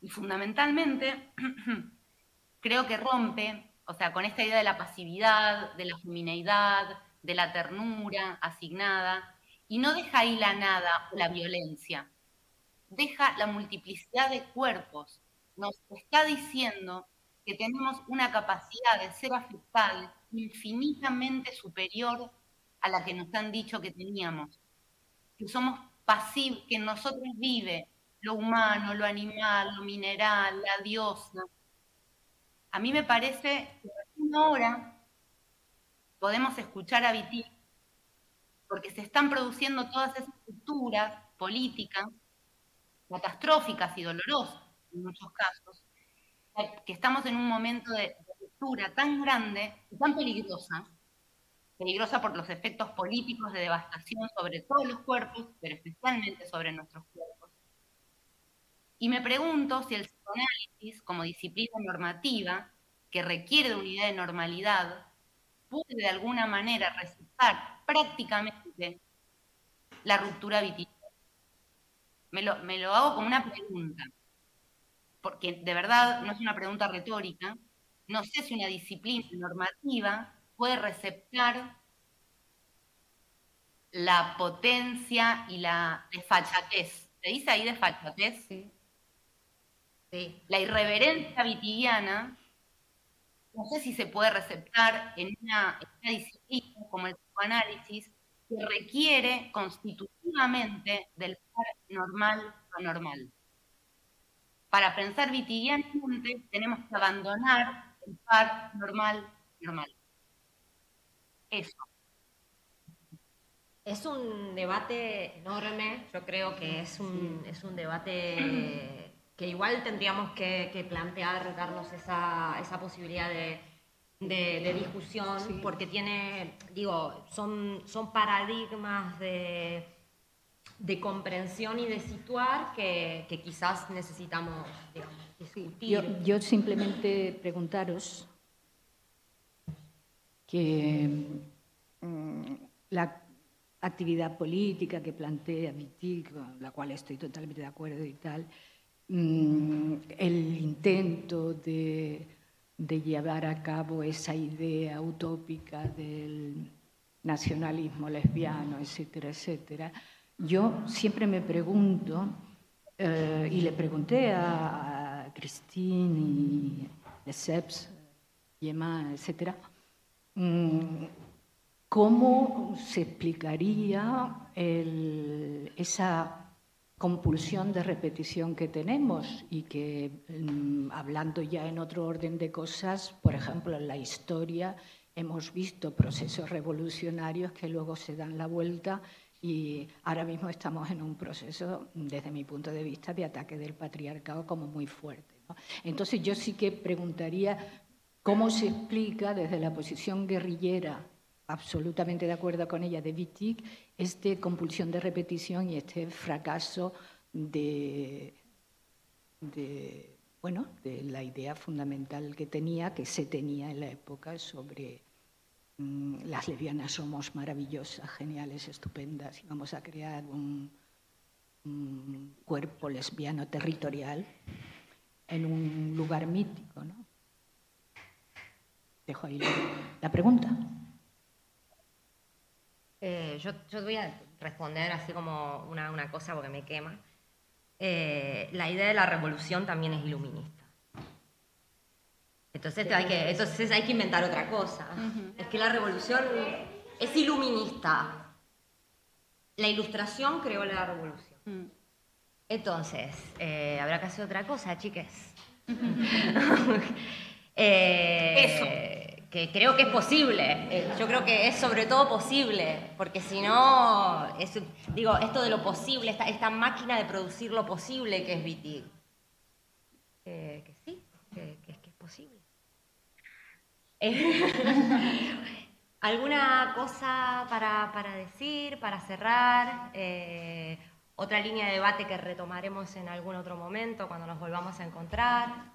Y fundamentalmente, creo que rompe o sea, con esta idea de la pasividad, de la femineidad, de la ternura asignada, y no deja ahí la nada o la violencia, deja la multiplicidad de cuerpos, nos está diciendo que tenemos una capacidad de ser afectables infinitamente superior a la que nos han dicho que teníamos, que somos que en nosotros vive lo humano, lo animal, lo mineral, la diosa, a mí me parece que en una hora podemos escuchar a Viti, porque se están produciendo todas esas estructuras políticas catastróficas y dolorosas en muchos casos, que estamos en un momento de ruptura tan grande y tan peligrosa, peligrosa por los efectos políticos de devastación sobre todos los cuerpos, pero especialmente sobre nuestros cuerpos. Y me pregunto si el psicoanálisis, como disciplina normativa, que requiere de unidad de normalidad, puede de alguna manera resultar prácticamente la ruptura vital. Me lo, me lo hago como una pregunta, porque de verdad no es una pregunta retórica. No sé si una disciplina normativa puede receptar la potencia y la desfachatez. ¿Se dice ahí desfachatez? Sí. La irreverencia vitidiana, no sé si se puede receptar en una, disciplina como el psicoanálisis, que requiere constitutivamente del par normal o normal. Para pensar vitidianamente tenemos que abandonar el par normal normal. Eso. Es un debate enorme, yo creo que es un, es un debate que igual tendríamos que, plantear, darnos esa, esa posibilidad de, de, discusión, porque tiene, digo, son, son paradigmas de, de comprensión y de situar que, que quizás necesitamos digamos, discutir. Yo, simplemente preguntaros que mm, la actividad política que plantea Vitic, con la cual estoy totalmente de acuerdo y tal, Mm, el intento de, llevar a cabo esa idea utópica del nacionalismo lesbiano, etcétera, etcétera, yo siempre me pregunto, eh, y le pregunté a, Christine y Lesseps, Yema, etcétera, ¿cómo se explicaría esa compulsión de repetición que tenemos y que, mm, hablando ya en otro orden de cosas, por ejemplo, en la historia hemos visto procesos revolucionarios que luego se dan la vuelta y ahora mismo estamos en un proceso, desde mi punto de vista, de ataque del patriarcado como muy fuerte. Entonces yo sí que preguntaría cómo se explica desde la posición guerrillera absolutamente de acuerdo con ella, de Wittig, esta compulsión de repetición y este fracaso de, bueno, de la idea fundamental que tenía, que se tenía en la época sobre mm, las lesbianas somos maravillosas, geniales, estupendas, y vamos a crear un, cuerpo lesbiano territorial. en un lugar mítico. ¿no? Dejo ahí la, pregunta. Eh, yo, yo, voy a responder así como una, una cosa porque me quema. Eh, la idea de la revolución también es iluminista. Entonces hay que, entonces hay que inventar otra cosa. Es que la revolución es iluminista. La ilustración creó la revolución. Mm. Entonces, eh, habrá que hacer otra cosa, chiques. Eh, Eso. Que creo que es posible. Eh, yo creo que es sobre todo posible, porque si no, digo, esto de lo posible, esta, máquina de producir lo posible que es BT. que sí, que, que, es posible. ¿Alguna cosa para, para, decir, para cerrar? otra línea de debate que retomaremos en algún otro momento cuando nos volvamos a encontrar.